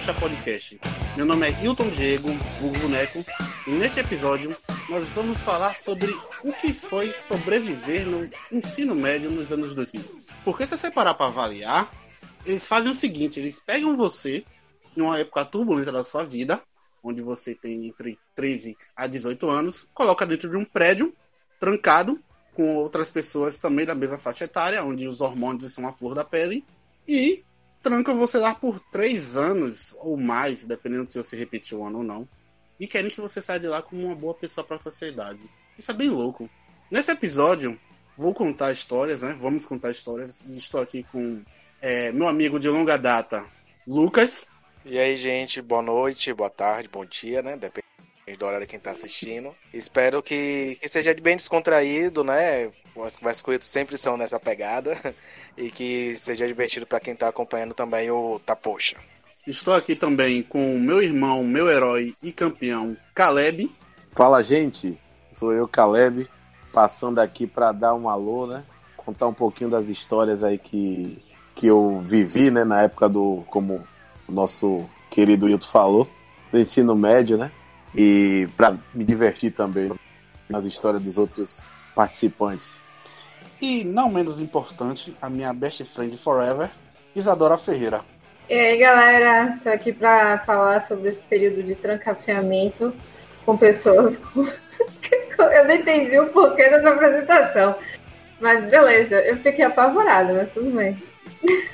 Tapocha Podcast. Meu nome é Hilton Diego, vulgo boneco, e nesse episódio nós vamos falar sobre o que foi sobreviver no ensino médio nos anos 2000. Porque se você parar para avaliar, eles fazem o seguinte, eles pegam você em uma época turbulenta da sua vida, onde você tem entre 13 a 18 anos, coloca dentro de um prédio trancado com outras pessoas também da mesma faixa etária, onde os hormônios estão à flor da pele, e trancam você lá por três anos ou mais, dependendo se você repetiu o ano ou não, e querem que você saia de lá como uma boa pessoa para a sociedade. Isso é bem louco. Nesse episódio, vou contar histórias, né? Vamos contar histórias. Estou aqui com é, meu amigo de longa data, Lucas. E aí, gente, boa noite, boa tarde, bom dia, né? Depende do horário quem tá assistindo. Espero que, que seja bem descontraído, né? As conversas sempre são nessa pegada. E que seja divertido para quem tá acompanhando também o Tapoxa. Estou aqui também com meu irmão, meu herói e campeão, Caleb. Fala, gente. Sou eu, Caleb, passando aqui para dar um alô, né? Contar um pouquinho das histórias aí que, que eu vivi, né? Na época do, como o nosso querido Hilton falou, do ensino médio, né? E para me divertir também nas histórias dos outros participantes. E não menos importante, a minha best friend forever, Isadora Ferreira. E aí, galera, tô aqui para falar sobre esse período de trancafiamento com pessoas com... Eu não entendi o porquê dessa apresentação. Mas beleza, eu fiquei apavorada, mas tudo bem.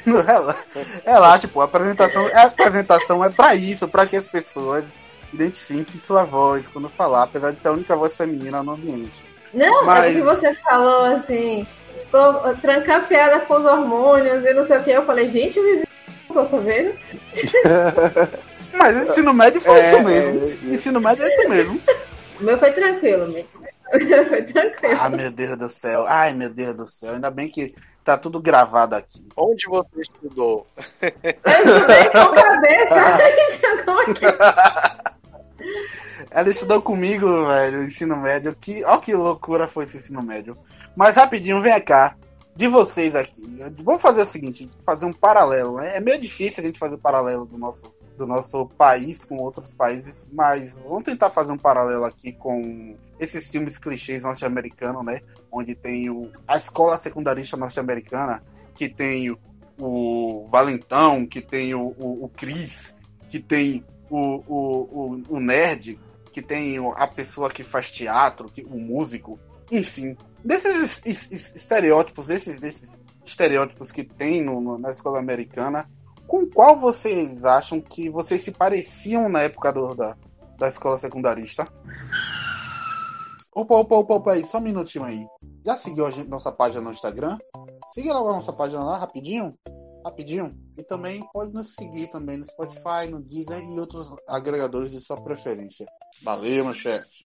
Relaxa, pô, a apresentação, a apresentação é para isso, para que as pessoas identifiquem sua voz quando falar, apesar de ser a única voz feminina no ambiente. Não, Mas... é porque você falou assim, ficou trancafiada com os hormônios e não sei o que. Eu falei, gente, eu vivi tô sabendo. Mas ensino médio foi é, isso mesmo. É, é, ensino médio é isso mesmo. O meu foi tranquilo, mesmo. foi tranquilo. Ah, meu Deus do céu. Ai, meu Deus do céu. Ainda bem que tá tudo gravado aqui. Onde você estudou? Eu estudei com cabeça. Como é que... Ela estudou comigo, velho, ensino médio. Que, ó que loucura foi esse ensino médio. Mas rapidinho, vem cá. De vocês aqui. Vamos fazer o seguinte, fazer um paralelo. Né? É meio difícil a gente fazer o um paralelo do nosso, do nosso país com outros países, mas vamos tentar fazer um paralelo aqui com esses filmes clichês norte-americanos, né? Onde tem o, a escola secundarista norte-americana, que tem o, o Valentão, que tem o, o, o Chris, que tem o, o, o, o nerd, que tem a pessoa que faz teatro, que, o músico, enfim. Desses estereótipos, esses, desses estereótipos que tem no, na escola americana, com qual vocês acham que vocês se pareciam na época do, da, da escola secundarista? Opa, opa, opa, opa aí, só um minutinho aí. Já seguiu a gente, nossa página no Instagram? Siga lá a nossa página lá, rapidinho rapidinho. E também pode nos seguir também no Spotify, no Deezer e outros agregadores de sua preferência. Valeu, meu chefe.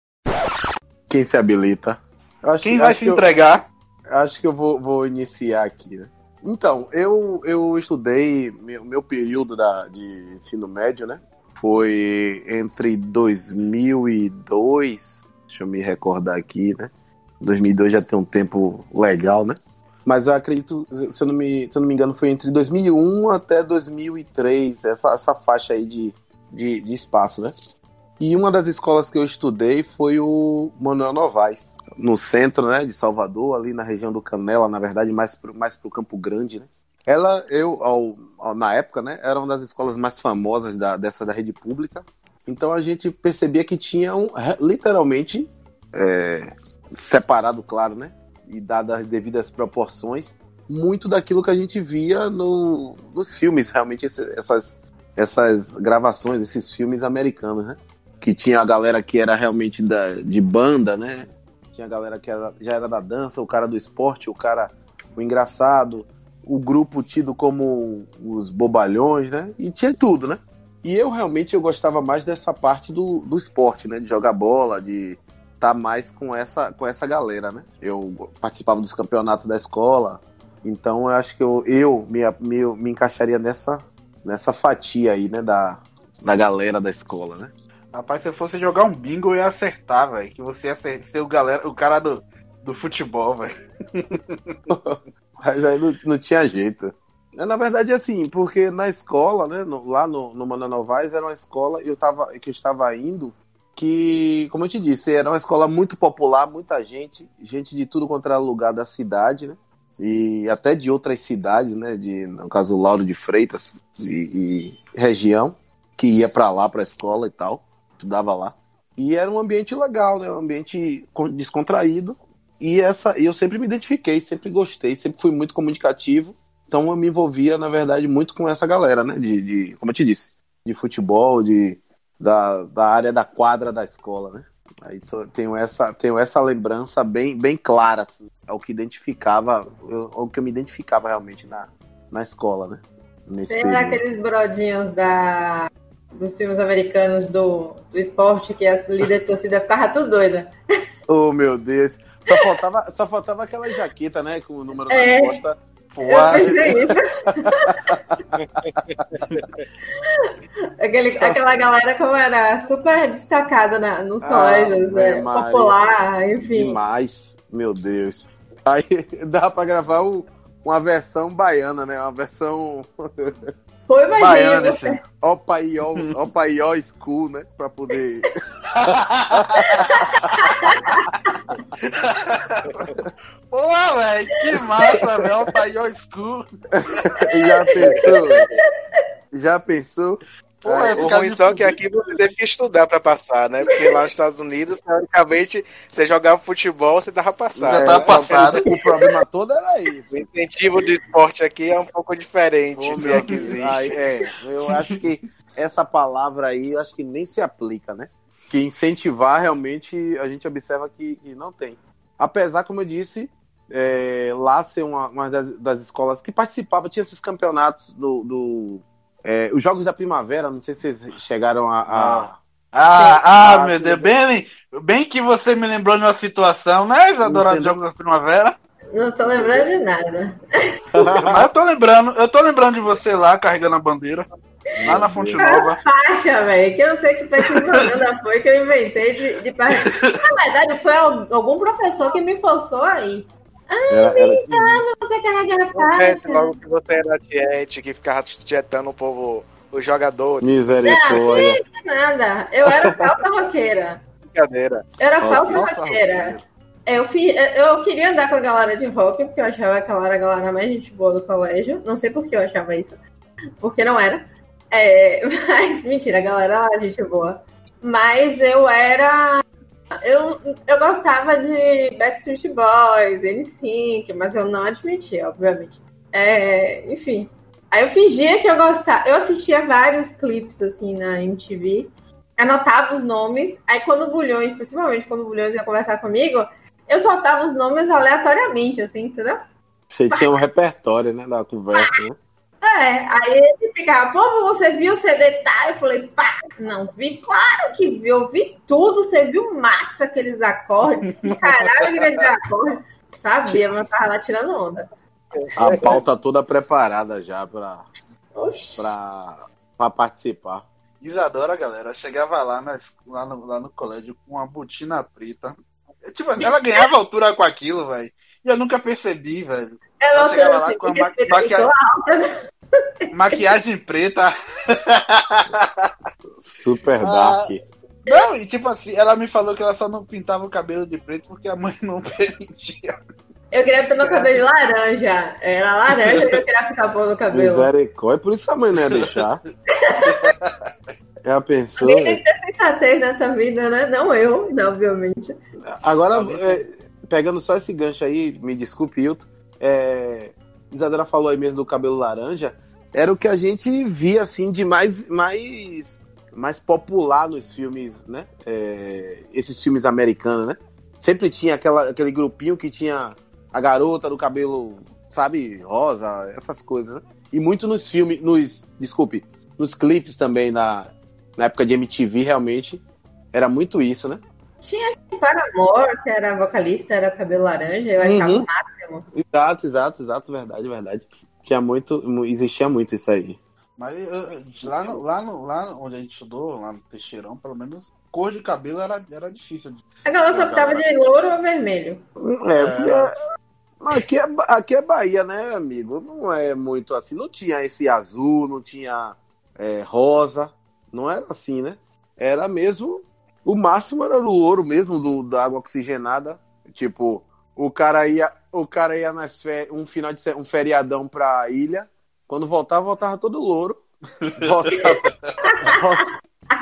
Quem se habilita? Acho, Quem vai se entregar? Eu, acho que eu vou, vou iniciar aqui, né? Então, eu, eu estudei, meu, meu período da, de ensino médio, né? Foi entre 2002, deixa eu me recordar aqui, né? 2002 já tem um tempo legal, né? Mas eu acredito, se eu não me, se eu não me engano, foi entre 2001 até 2003, essa, essa faixa aí de, de, de espaço, né? E uma das escolas que eu estudei foi o Manuel Novaes, no centro, né, de Salvador, ali na região do Canela, na verdade, mais pro, mais pro Campo Grande, né? Ela, eu, ao, ao, na época, né, era uma das escolas mais famosas da, dessa da rede pública. Então a gente percebia que tinha um, literalmente é, separado, claro, né? E dadas as devidas proporções, muito daquilo que a gente via no, nos filmes, realmente essas, essas gravações, esses filmes americanos, né? Que tinha a galera que era realmente da, de banda, né? Tinha a galera que era, já era da dança, o cara do esporte, o cara o engraçado, o grupo tido como os bobalhões, né? E tinha tudo, né? E eu realmente eu gostava mais dessa parte do, do esporte, né? De jogar bola, de tá mais com essa, com essa galera, né? Eu participava dos campeonatos da escola, então eu acho que eu, eu me, me, me encaixaria nessa, nessa fatia aí, né, da, da galera da escola, né? Rapaz, se eu fosse jogar um bingo, eu ia acertar, velho. Que você ia ser, ser o, galera, o cara do, do futebol, velho. Mas aí não, não tinha jeito. É, na verdade, assim, porque na escola, né, no, lá no, no Manoel Novaes, era uma escola eu tava, que eu estava indo, que, como eu te disse, era uma escola muito popular, muita gente, gente de tudo quanto era lugar da cidade, né? E até de outras cidades, né? De, no caso, Lauro de Freitas e, e região, que ia para lá, para a escola e tal, estudava lá. E era um ambiente legal, né? Um ambiente descontraído. E essa, eu sempre me identifiquei, sempre gostei, sempre fui muito comunicativo. Então eu me envolvia, na verdade, muito com essa galera, né? De, de como eu te disse, de futebol, de, da, da área da quadra da escola, né? Aí tenho essa, tenho essa lembrança bem, bem clara, assim, é o que identificava, eu, o que eu me identificava realmente na, na escola, né? Nesse aqueles brodinhos da, dos filmes americanos do, do esporte que a líder torcida ficava tudo doida. Oh, meu Deus. Só faltava, só faltava aquela jaqueta, né? Com o número é. nas costas Aquele, aquela galera como era super destacada na, nos ah, colégios, né? popular, enfim. Demais, meu Deus. Aí dá pra gravar o, uma versão baiana, né? Uma versão. Foi, baiana desse. Opa Ió, Opa Ió School, né? Pra poder. Pô, velho, que massa, velho. Opa Ió School. Já pensou? Já pensou? Pô, é, o ruim só que aqui você teve que estudar para passar, né? Porque lá nos Estados Unidos, teoricamente, você jogava futebol, você tava passado. Já tava né? passado. O problema todo era isso. O incentivo do esporte aqui é um pouco diferente, se é que existe. É, eu acho que essa palavra aí, eu acho que nem se aplica, né? Que incentivar, realmente, a gente observa que, que não tem. Apesar, como eu disse, é, lá ser uma, uma das, das, escolas que participava, tinha esses campeonatos do, do é, os Jogos da Primavera, não sei se vocês chegaram a. a... Ah, ah, meu Deus, bem, bem que você me lembrou de uma situação, né, Isadora, dos Jogos da Primavera? Não tô lembrando de nada. Mas eu tô lembrando, eu tô lembrando de você lá carregando a bandeira. Lá na Fonte Nova. faixa, velho. Que eu sei que propaganda foi que eu inventei de, de Na verdade, foi algum professor que me forçou aí. Ah, era, era você carrega a faixa. logo que você era diete, que ficava tietando o povo, os jogadores. Misericórdia. Não, nada. Eu era falsa roqueira. Brincadeira. Eu era falsa roqueira. Eu, fiz, eu queria andar com a galera de rock, porque eu achava que ela era a galera mais gente boa do colégio. Não sei por que eu achava isso. Porque não era. É, mas, mentira, a galera era gente boa. Mas eu era eu, eu gostava de Backstreet Boys, N5, mas eu não admitia, obviamente. É, enfim. Aí eu fingia que eu gostava. Eu assistia vários clipes, assim, na MTV. Anotava os nomes. Aí quando o Bulhões, principalmente quando o Bulhões ia conversar comigo, eu soltava os nomes aleatoriamente, assim, entendeu? Você tinha um repertório, né, da conversa, né? É, aí ele ficava, pô, você viu o CD tá? Eu falei, pá, não vi, claro que vi, eu vi tudo, você viu massa aqueles acordes, caralho, aqueles acordes. Sabia, mas eu tava lá tirando onda. A pauta toda preparada já pra, pra, pra participar. Isadora, galera, chegava lá, nas, lá, no, lá no colégio com uma botina preta. Tipo, ela ganhava altura com aquilo, velho. E eu nunca percebi, velho. Ela chegava lá com a ma maquiagem. maquiagem preta. Super ah, dark. Ah, não, e tipo assim, ela me falou que ela só não pintava o cabelo de preto porque a mãe não permitia. Eu queria ter meu cabelo de laranja. Era laranja que eu queria ficar bom no cabelo. Misericórdia, por isso a mãe não ia deixar. É a pessoa. Alguém tem que ter sensatez nessa vida, né? Não eu, obviamente. Agora, é, pegando só esse gancho aí, me desculpe, Hilton. É, Isadora falou aí mesmo do cabelo laranja. Era o que a gente via, assim, de mais, mais, mais popular nos filmes, né? É, esses filmes americanos, né? Sempre tinha aquela, aquele grupinho que tinha a garota do cabelo, sabe, rosa, essas coisas, né? E muito nos filmes, nos, desculpe, nos clipes também na, na época de MTV, realmente, era muito isso, né? Tinha Paramore, que era vocalista, era cabelo laranja, eu achava uhum. o máximo. Exato, exato, exato, verdade, verdade. Tinha muito, existia muito isso aí. Mas lá, no, lá, no, lá onde a gente estudou, lá no Teixeirão, pelo menos cor de cabelo era, era difícil. A galera só optava de louro ou vermelho. É, porque é, Mas aqui é, aqui é Bahia, né, amigo? Não é muito assim. Não tinha esse azul, não tinha é, rosa. Não era assim, né? Era mesmo. O máximo era o ouro mesmo do, da água oxigenada. Tipo, o cara ia, o cara ia nas férias, um final de um feriadão pra ilha. Quando voltava, voltava todo louro.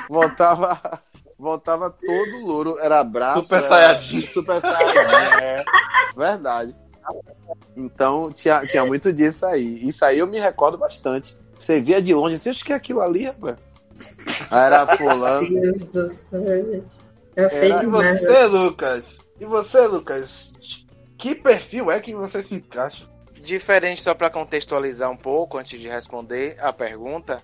Voltava, voltava, voltava todo louro. Era braço. Super era, Saiyajin. Super Saiyajin. É, verdade. Então tinha, tinha muito disso aí. Isso aí eu me recordo bastante. Você via de longe, você acha que é aquilo ali, rapaz? Era fulano. Meu Deus do céu, gente. É Era- feio E demais. você, Lucas? E você, Lucas? Que perfil é que você se encaixa? Diferente, só para contextualizar um pouco, antes de responder a pergunta,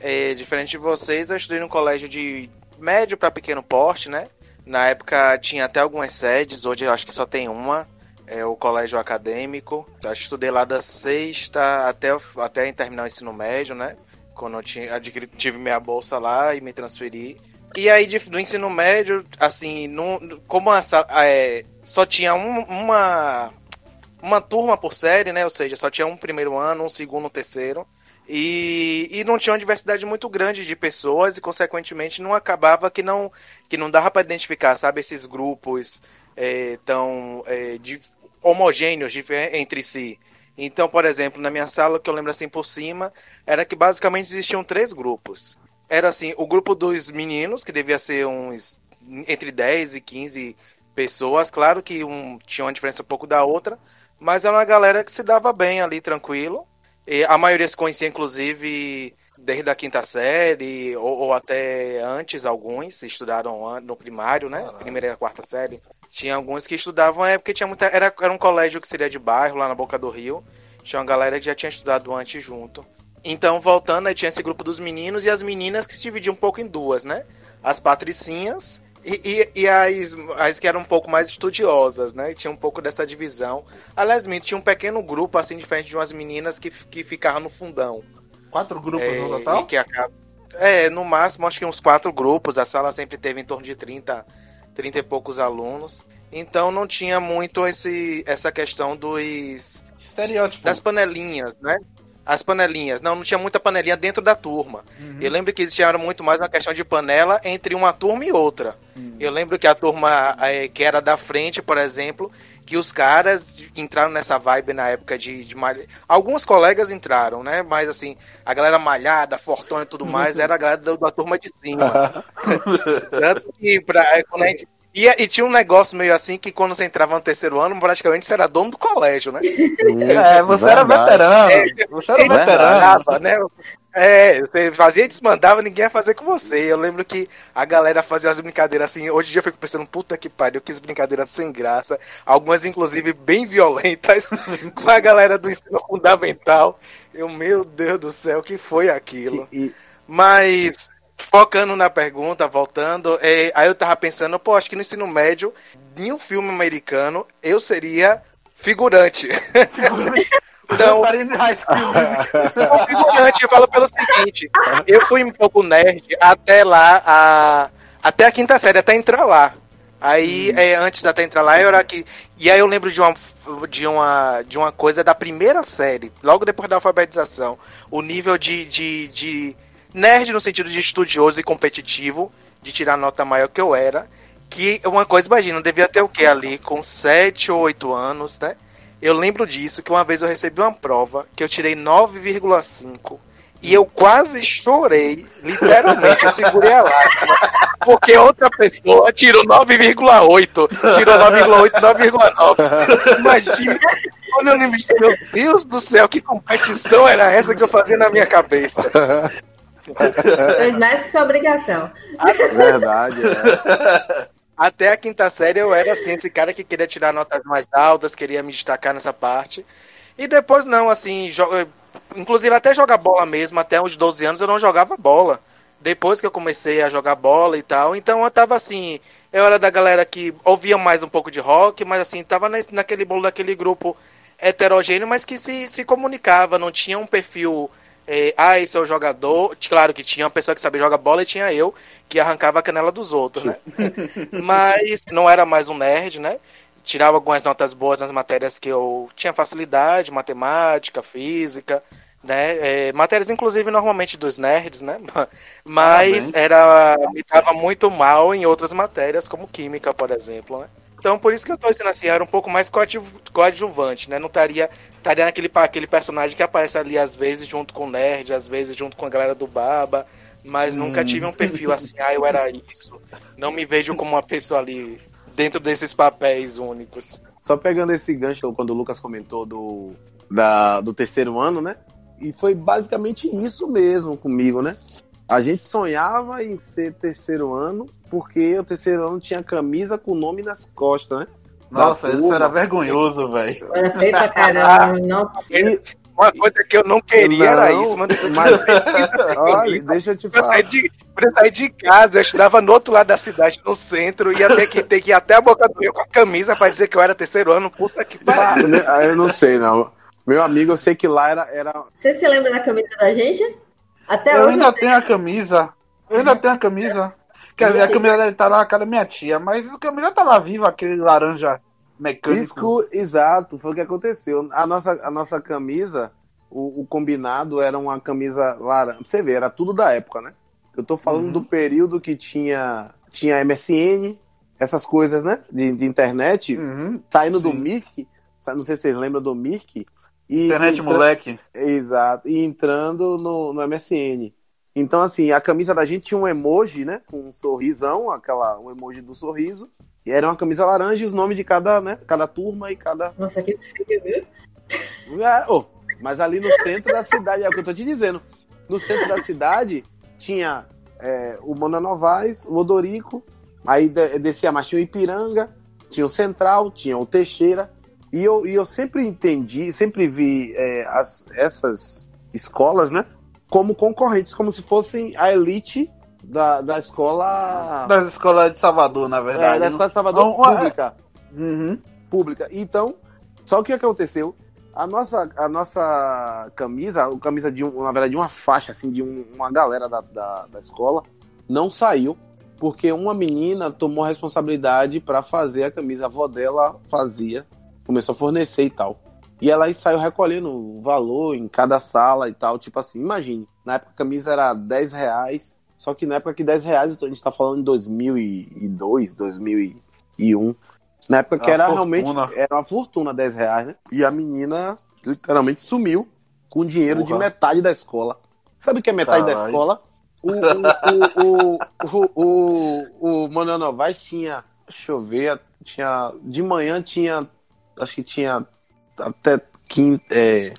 é, diferente de vocês, eu estudei num colégio de médio para pequeno porte, né? Na época tinha até algumas sedes, hoje eu acho que só tem uma, é o colégio acadêmico. Eu estudei lá da sexta até, o- até terminar o ensino médio, né? Quando eu tinha, adquiri, tive minha bolsa lá e me transferi. E aí, de- do ensino médio, assim, no, como a sa- é, só tinha um- uma, uma turma por série, né? Ou seja, só tinha um primeiro ano, um segundo, um terceiro. E, e não tinha uma diversidade muito grande de pessoas e, consequentemente, não acabava que não, que não dava para identificar, sabe, esses grupos é, tão é, de- homogêneos de- entre si. Então, por exemplo, na minha sala, que eu lembro assim por cima, era que basicamente existiam três grupos. Era assim, o grupo dos meninos, que devia ser uns entre 10 e 15 pessoas, claro que um tinha uma diferença um pouco da outra, mas era uma galera que se dava bem ali, tranquilo. E a maioria se conhecia, inclusive, desde a quinta série, ou, ou até antes, alguns estudaram no primário, né? Primeira e quarta série. Tinha alguns que estudavam, é porque tinha muita. Era, era um colégio que seria de bairro, lá na Boca do Rio. Tinha uma galera que já tinha estudado antes junto. Então, voltando, aí tinha esse grupo dos meninos e as meninas que se dividiam um pouco em duas, né? As patricinhas e, e, e as, as que eram um pouco mais estudiosas, né? Tinha um pouco dessa divisão. Aliás, tinha um pequeno grupo, assim, diferente de umas meninas que, que ficavam no fundão. Quatro grupos É, no total? e acaba... É, no máximo, acho que uns quatro grupos. A sala sempre teve em torno de 30, 30 e poucos alunos. Então não tinha muito esse, essa questão dos Estereótipo. das panelinhas, né? As panelinhas. Não, não tinha muita panelinha dentro da turma. Uhum. Eu lembro que existia muito mais uma questão de panela entre uma turma e outra. Eu lembro que a turma eh, que era da frente, por exemplo, que os caras entraram nessa vibe na época de, de malha... Alguns colegas entraram, né? Mas assim, a galera malhada, fortuna e tudo mais, era a galera da, da turma de cima. Tanto que pra, é, quando a gente... E, e tinha um negócio meio assim que quando você entrava no terceiro ano, praticamente você era dono do colégio, né? É, você era veterano. Você era veterano. Mandava, né? É, você fazia e desmandava, ninguém ia fazer com você. Eu lembro que a galera fazia as brincadeiras assim. Hoje em dia eu fico pensando, puta que pariu, que brincadeiras sem graça. Algumas, inclusive, bem violentas com a galera do ensino fundamental. Eu, meu Deus do céu, o que foi aquilo? E, Mas, focando na pergunta, voltando, é, aí eu tava pensando, pô, acho que no ensino médio, em um filme americano, eu seria figurante. Então, School Music. Não, figurante, eu falo pelo seguinte, eu fui um pouco nerd até lá, a, até a quinta série, até entrar lá. Aí, é, antes de até entrar lá, eu era aqui. E aí eu lembro de uma, de, uma, de uma coisa da primeira série, logo depois da alfabetização. O nível de, de, de nerd no sentido de estudioso e competitivo, de tirar nota maior que eu era. Que uma coisa, imagina, eu devia ter o quê ali? Com 7 ou 8 anos, né? Eu lembro disso, que uma vez eu recebi uma prova que eu tirei 9,5 e eu quase chorei, literalmente, eu segurei a lágrima, porque outra pessoa tirou 9,8, tirou 9,8, 9,9. Imagina, quando eu me meu Deus do céu, que competição era essa que eu fazia na minha cabeça? Fez mais que sua obrigação. verdade, é. Até a quinta série eu era assim, esse cara que queria tirar notas mais altas, queria me destacar nessa parte. E depois não, assim, jo- inclusive até jogar bola mesmo, até os 12 anos eu não jogava bola. Depois que eu comecei a jogar bola e tal, então eu tava assim, eu era da galera que ouvia mais um pouco de rock, mas assim, tava na- naquele bolo daquele grupo heterogêneo, mas que se, se comunicava, não tinha um perfil, eh, ah, esse é o jogador. Claro que tinha uma pessoa que sabia jogar bola e tinha eu, que arrancava a canela dos outros, né? mas não era mais um nerd, né? tirava algumas notas boas nas matérias que eu tinha facilidade, matemática, física, né? É, matérias, inclusive, normalmente dos nerds, né? Mas era me dava muito mal em outras matérias, como química, por exemplo, né? Então, por isso que eu tô dizendo assim, era um pouco mais coadjuvante, né? Não estaria, estaria naquele aquele personagem que aparece ali às vezes junto com o nerd, às vezes junto com a galera do Baba, mas hum. nunca tive um perfil assim, ah, eu era isso. Não me vejo como uma pessoa ali dentro desses papéis únicos. Só pegando esse gancho quando o Lucas comentou do, da, do terceiro ano, né? E foi basicamente isso mesmo comigo, né? A gente sonhava em ser terceiro ano, porque o terceiro ano tinha camisa com o nome nas costas, né? Nossa, isso era vergonhoso, velho. Era feio pra caramba, nossa. Uma coisa que eu não queria não, era isso, mano. Mas, olha, deixa eu te falar. Pra eu, sair de, pra sair de casa, eu estudava no outro lado da cidade, no centro, ia ter que, ter que ir até a boca do rio com a camisa pra dizer que eu era terceiro ano. Puta que pariu. Ah, eu não sei, não. Meu amigo, eu sei que lá era. era... Você se lembra da camisa da gente? Até eu ainda tenho a camisa. Eu ainda tenho a camisa. Quer dizer, a camisa deve estar na cara da minha tia, mas a camisa tava tá viva, aquele laranja mecânico. Isso, exato, foi o que aconteceu. A nossa, a nossa camisa, o, o combinado era uma camisa laranja. Você vê, era tudo da época, né? Eu tô falando uhum. do período que tinha, tinha MSN, essas coisas, né? De, de internet, uhum. saindo Sim. do Mirk. Não sei se vocês lembram do Mirk. E, internet entra... moleque. Exato. E entrando no, no MSN. Então, assim, a camisa da gente tinha um emoji, né? Com um sorrisão, aquela, um emoji do sorriso. E era uma camisa laranja e os nomes de cada, né? Cada turma e cada. Nossa, que feio, viu? É, oh, mas ali no centro da cidade, é o que eu tô te dizendo. No centro da cidade tinha é, o Mona Novaes, o Odorico, aí descia mais tinha o Ipiranga, tinha o Central, tinha o Teixeira. E eu, e eu sempre entendi, sempre vi é, as, essas escolas, né? como concorrentes, como se fossem a elite da, da escola. Das escolas de Salvador, na verdade. É, da escola de Salvador não, pública. Uhum. Pública. Então, só o que aconteceu? A nossa, a nossa camisa, a camisa de um, na verdade, de uma faixa, assim, de um, uma galera da, da, da escola, não saiu, porque uma menina tomou a responsabilidade para fazer a camisa, a avó dela fazia, começou a fornecer e tal. E ela saiu recolhendo o valor em cada sala e tal. Tipo assim, imagine, na época a camisa era 10 reais, só que na época que 10 reais, a gente tá falando em 2002, 2001. Na época que era fortuna. realmente era uma fortuna 10 reais, né? E a menina literalmente sumiu com o dinheiro de metade da escola. Sabe o que é metade da escola? O, o, o, o, o, o Manuel Novaes tinha, deixa eu ver, tinha, de manhã tinha, acho que tinha até quinto, é,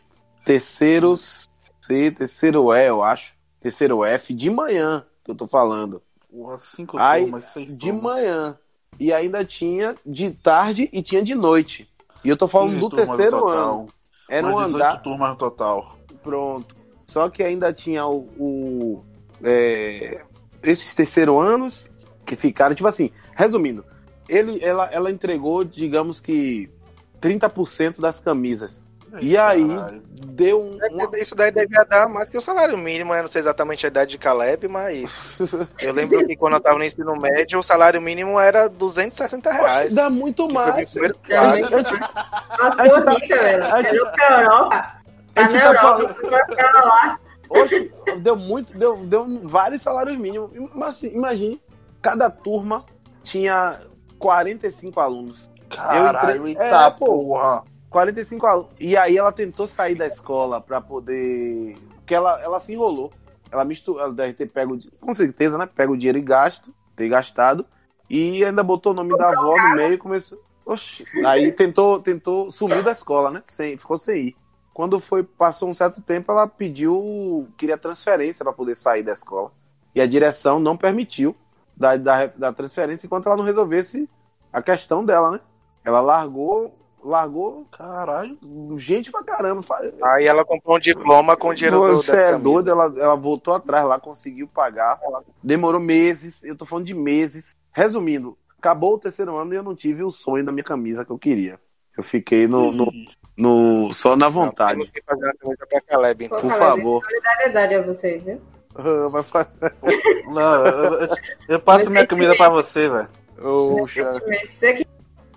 terceiro C, terceiro E, eu acho. Terceiro F de manhã, que eu tô falando. Porra, cinco Aí, turmas, seis De turmas. manhã. E ainda tinha de tarde e tinha de noite. E eu tô falando do terceiro ano. Era um andar. turmas no total. Pronto. Só que ainda tinha o. o é, esses terceiro anos que ficaram, tipo assim, resumindo, ele, ela, ela entregou, digamos que 30% das camisas. e aí caralho. deu um. Uma... Isso daí devia dar mais que o salário mínimo, eu não sei exatamente a idade de Caleb, mas. eu lembro que quando eu tava no ensino médio, o salário mínimo era 260 reais. Poxa, dá muito mais. A gente, a gente, a gente tá, rica, velho. A gente, pra Europa. Tá na Europa, falando... lá. Oxe, deu muito, deu, deu vários salários mínimos. Mas assim, imagine, cada turma tinha 45 alunos. Caralho, entrei... eita é, porra. 45 alunos. E aí ela tentou sair da escola pra poder. Porque ela, ela se enrolou. Ela misturou, ela deve ter pego, com certeza, né? Pega o dinheiro e gasto, ter gastado. E ainda botou o nome da avó no meio e começou. Oxi. Aí tentou, tentou, sumiu da escola, né? Sem, ficou sem ir. Quando foi, passou um certo tempo, ela pediu, queria transferência para poder sair da escola. E a direção não permitiu da, da, da transferência enquanto ela não resolvesse a questão dela, né? Ela largou, largou, caralho, gente pra caramba. Aí ela comprou um diploma com dinheiro do Você é doido, ela, ela voltou atrás lá, conseguiu pagar. Demorou meses, eu tô falando de meses. Resumindo, acabou o terceiro ano e eu não tive o sonho da minha camisa que eu queria. Eu fiquei no, no, no só na vontade. Não, fazer uma camisa pra Caleb, então. Por Caleb, favor. Solidariedade a vocês, viu? Vai fazer. Não, eu, eu, eu passo minha camisa pra você, velho. Oxa. Você que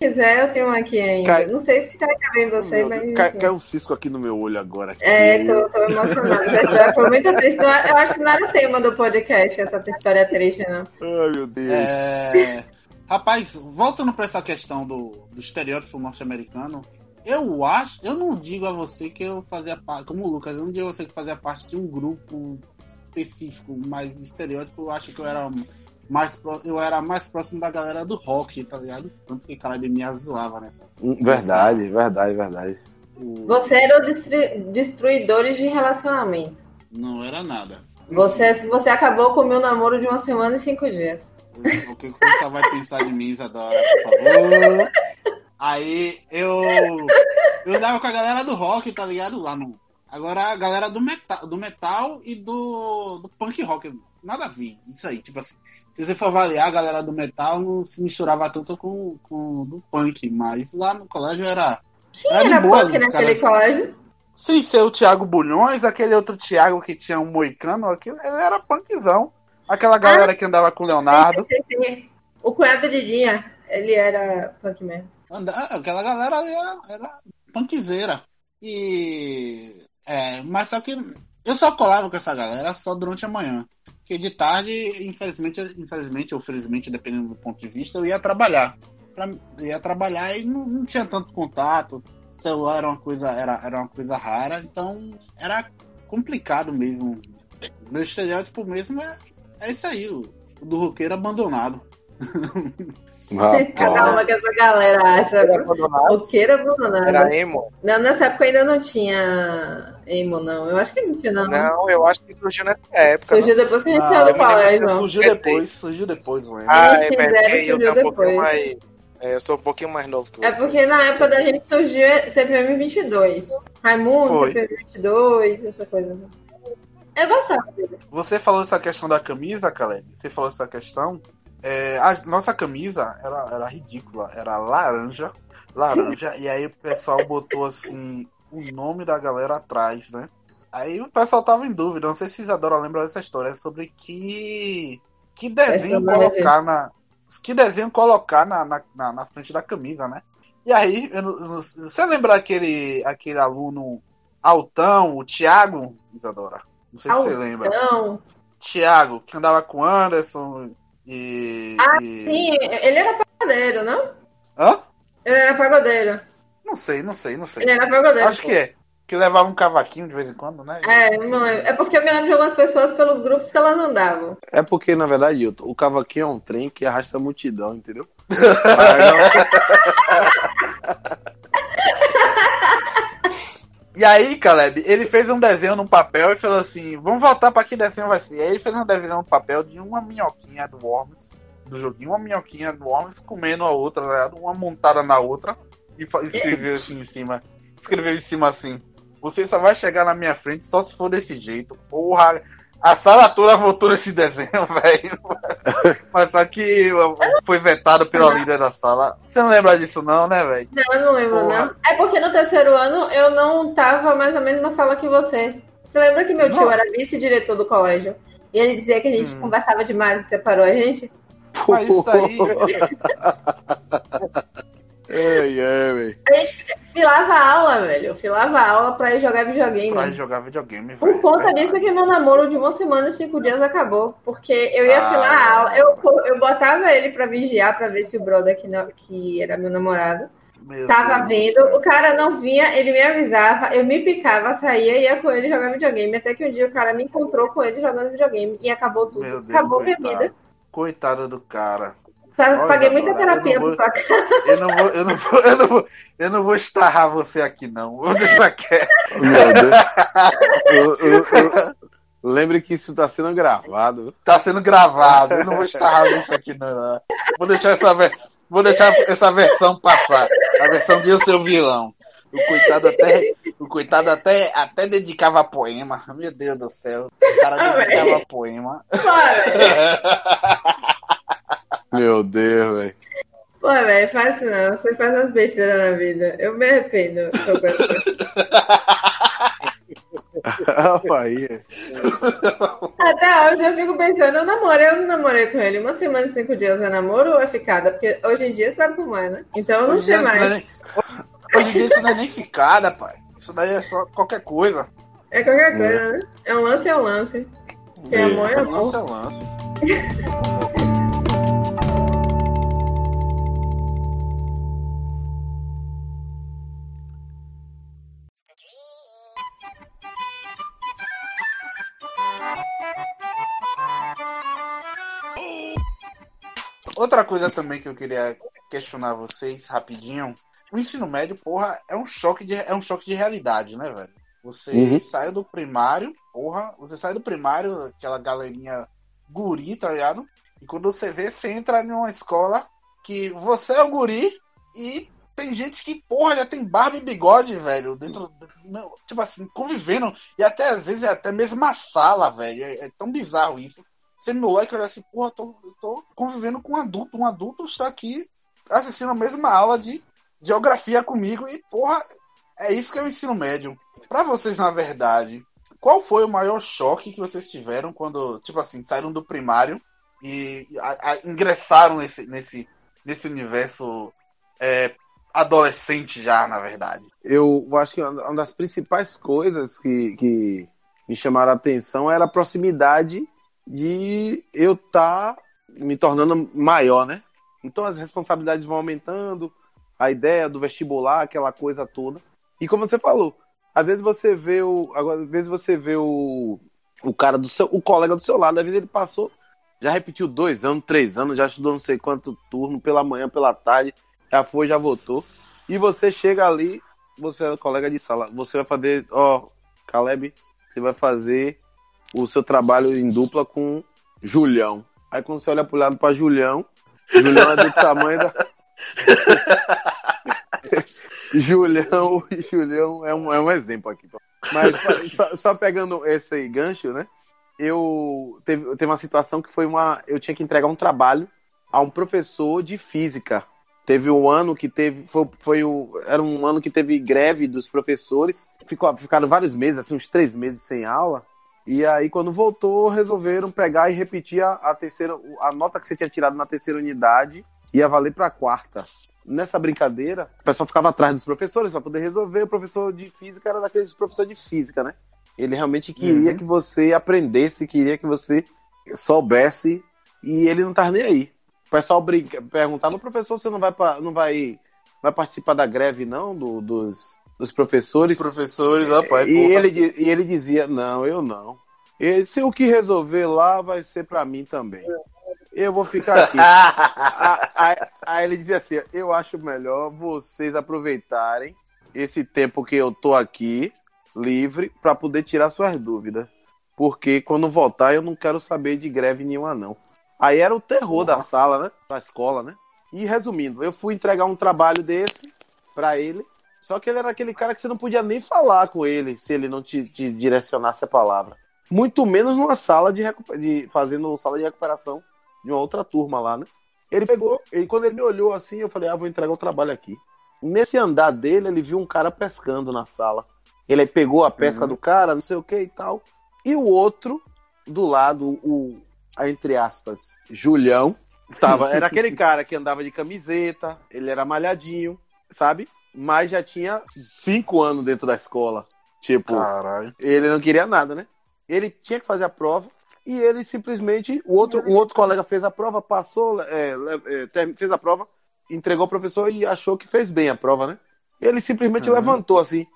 quiser, eu tenho um aqui ainda. Cai- Não sei se cai bem você, Meu mas. Cai, cai um cisco aqui no meu olho agora. É, tô, tô emocionada. Foi muito triste. Eu acho que não era o tema do podcast, essa história triste, não. Ai, meu Deus. É, Rapaz, voltando pra essa questão do, do estereótipo norte-americano, eu acho, eu não digo a você que eu fazia parte, como o Lucas, eu não digo a você que fazia parte de um grupo específico, mas estereótipo, eu acho que eu era mais pró- eu era mais próximo da galera do rock, tá ligado? Tanto que Caleb me zoava nessa. Hum, Verdade, verdade, verdade. O- Você era o destru- destruidores de relacionamento. Não era nada. Você, você acabou com o meu namoro de uma semana e cinco dias. O que o pessoal vai pensar de mim, Isadora, por favor. Aí eu. Eu andava com a galera do rock, tá ligado? Lá no. Agora a galera do metal, do metal e do, do punk rock. Nada a ver. Isso aí, tipo assim. Se você for avaliar, a galera do metal não se misturava tanto com, com o do punk, mas lá no colégio era. Quem Era de era boas, punk naquele caras- colégio? Sem ser o Thiago Bulhões, aquele outro Thiago que tinha um moicano, aquele, ele era punkzão. Aquela galera que andava com o Leonardo. Sim, sim, sim. O cunhado de Dinha, ele era punk mesmo. Aquela galera ali era, era punkzeira. E. É, mas só que eu só colava com essa galera só durante a manhã. Porque de tarde, infelizmente, infelizmente ou felizmente, dependendo do ponto de vista, eu ia trabalhar. Pra, eu ia trabalhar e não, não tinha tanto contato. Celular era uma coisa, era, era uma coisa rara, então era complicado mesmo. Meu estereótipo mesmo é, é isso aí, o, o do roqueiro abandonado. Cada uma que essa galera acha. Era abandonado. Era emo? Não, nessa época ainda não tinha emo, não. Eu acho que não tinha, não. Não, eu acho que surgiu nessa época. Surgiu depois que a gente Ah, saiu do colégio. Surgiu depois, surgiu depois, o emo. Ah, é, peraí, eu surgiu um depois. mais. é, eu sou um pouquinho mais novo que você. É porque na época da gente surgiu CPM 22. Raimundo, Foi. CPM 22, essa coisa assim. Eu gostava dele. Você falou essa questão da camisa, Caleb. Você falou essa questão. É, a nossa camisa era, era ridícula. Era laranja. Laranja. e aí o pessoal botou assim o nome da galera atrás, né? Aí o pessoal tava em dúvida. Não sei se Isadora lembra dessa história. Sobre que. Que desenho Personagem. colocar na. Que desenho colocar na, na, na, frente da camisa, né? E aí, eu você lembra aquele, aquele aluno altão, o Thiago, Isadora? Não sei se você lembra. Thiago, que andava com Anderson e. Ah, e- sim, ele era pagodeiro, não? Hã? Ele era pagodeiro. Não sei, não sei, não sei. Ele era pagodeiro. Acho que é. Que levava um cavaquinho de vez em quando, né? É, não lembro. É porque eu me lembro de algumas pessoas pelos grupos que elas andavam. É porque, na verdade, Hilton, o cavaquinho é um trem que arrasta a multidão, entendeu? E aí, Caleb, ele fez um desenho no papel e falou assim: vamos voltar pra que desenho vai ser. Aí ele fez um desenho no papel de uma minhoquinha do Worms, do joguinho, uma minhoquinha do Worms comendo a outra, né? uma montada na outra, e escreveu assim em cima. Escreveu em cima assim: Você só vai chegar na minha frente só se for desse jeito. Porra, a sala toda votou nesse desenho, velho. Mas só que foi vetado pela líder da sala. Você não lembra disso, não, né, velho? Não, eu não lembro, Porra. não. É porque no terceiro ano eu não tava mais ou menos na sala que vocês. Você lembra que meu tio Não. era vice-diretor do colégio? E ele dizia que a gente Hum. conversava demais e separou a gente? Mas isso aí. Ai, ai, velho. A gente filava aula, velho. Eu filava aula pra ir jogar videogame. pra jogar videogame, Por conta Verdade. disso que meu namoro de uma semana e cinco dias acabou. Porque eu ia Ah, filar a aula, é. eu, eu botava ele pra vigiar, pra ver se o brother que, não- que era meu namorado Meu tava Deus do vendo. O cara não vinha, ele me avisava, eu me picava, saía e ia com ele jogar videogame. Até que um dia o cara me encontrou com ele jogando videogame e acabou tudo. Meu Deus, acabou minha coitado. vida. Coitado do cara. Pa- Olha, Paguei muita terapia eu não por sua cara. Eu não vou, eu não vou, eu não vou, eu não vou estarrar você aqui, não. Vou deixar quieto. Meu Deus. Eu- eu- eu- Lembre que isso tá sendo gravado. Tá sendo gravado. Eu não vou estarrar isso aqui, não. não. Vou deixar essa, ver- vou deixar essa versão passar. A versão de eu ser o vilão. O coitado até, o coitado até, até dedicava poema. Meu Deus do céu. O cara Ah, dedicava poema. Meu Deus, velho. Pô, velho, faz isso não. Você faz umas besteiras na vida. Eu me arrependo. Até hoje eu fico pensando, eu namorei, eu não namorei com ele. Uma semana e cinco dias é namoro ou é ficada? Porque hoje em dia sabe como é, né? Então eu não Hoje sei isso não é mais. nem- Hoje em dia isso não é nem ficada, pai. Isso daí é só qualquer coisa. É qualquer coisa, né? É um lance, é um lance. Que É. amor é Lance é amor. lance. Outra coisa também que eu queria questionar vocês rapidinho. O ensino médio, porra, é um choque de, é um choque de realidade, né, velho? Você Uhum. sai do primário, porra, você sai do primário, aquela galerinha guri, tá ligado? E quando você vê, você entra numa escola que você é o guri e tem gente que, porra, já tem barba e bigode, velho, dentro, tipo assim, convivendo, e até às vezes é até a mesma sala, velho, é, é tão bizarro isso. Você moleque olha assim, porra, tô, eu tô convivendo com um adulto, um adulto está aqui assistindo a mesma aula de geografia comigo e, porra, é isso que é o ensino médio. Pra vocês, na verdade, qual foi o maior choque que vocês tiveram quando, tipo assim, saíram do primário e a- a- ingressaram nesse, nesse, nesse universo é, adolescente já, na verdade? Eu acho que uma das principais coisas que, que me chamaram a atenção era a proximidade de eu estar me tornando maior, né? Então as responsabilidades vão aumentando, a ideia do vestibular, aquela coisa toda. E como você falou, às vezes você vê o. Às vezes você vê o, o cara do seu. o colega do seu lado, às vezes ele passou, já repetiu dois anos, três anos, já estudou não sei quanto turno, pela manhã, pela tarde, já foi, já votou. E você chega ali, você é colega de sala, você vai fazer, ó, Caleb, você vai fazer o seu trabalho em dupla com Julião. Aí quando você olha pro lado pra Julião, Julião é do tamanho da. Julião, Julião é um, é um exemplo aqui. Mas só, só pegando esse gancho, né? Eu teve, teve uma situação que foi uma. Eu tinha que entregar um trabalho a um professor de física. Teve um ano que teve. Foi, foi o, era um ano que teve greve dos professores. Ficou, ficaram vários meses, assim, uns três meses sem aula. E aí, quando voltou, resolveram pegar e repetir a, a terceira. A nota que você tinha tirado na terceira unidade ia valer para a quarta. Nessa brincadeira, o pessoal ficava atrás dos professores para poder resolver. O professor de física era daqueles professores de física, né? Ele realmente queria Uhum. que você aprendesse, queria que você soubesse, e ele não tava nem aí. O pessoal brinca, perguntava, professor, você não vai, pa- não vai, vai participar da greve, não, do- dos, dos professores? Os professores, rapaz, e, porra. ele, e ele dizia, não, eu não. E se o que resolver lá vai ser para mim também. Eu vou ficar aqui. Aí ele dizia assim: Eu acho melhor vocês aproveitarem esse tempo que eu tô aqui, livre, para poder tirar suas dúvidas. Porque quando voltar eu não quero saber de greve nenhuma, não. Aí era o terror da sala, né? Da escola, né? E resumindo, eu fui entregar um trabalho desse para ele. Só que ele era aquele cara que você não podia nem falar com ele se ele não te, te direcionasse a palavra. Muito menos numa sala de, de fazendo sala de recuperação de uma outra turma lá, né? Ele pegou, e quando ele me olhou assim, eu falei, ah, vou entregar o trabalho aqui. Nesse andar dele, ele viu um cara pescando na sala. Ele pegou a pesca Uhum. do cara, não sei o que e tal. E o outro, do lado, o, entre aspas, Julião, tava, era aquele cara que andava de camiseta, ele era malhadinho, sabe? Mas já tinha cinco anos dentro da escola. Tipo, Caralho. ele não queria nada, né? Ele tinha que fazer a prova e ele simplesmente. O outro, um outro colega fez a prova, passou, é, é, fez a prova, entregou ao professor e achou que fez bem a prova, né? Ele simplesmente Uhum. levantou assim.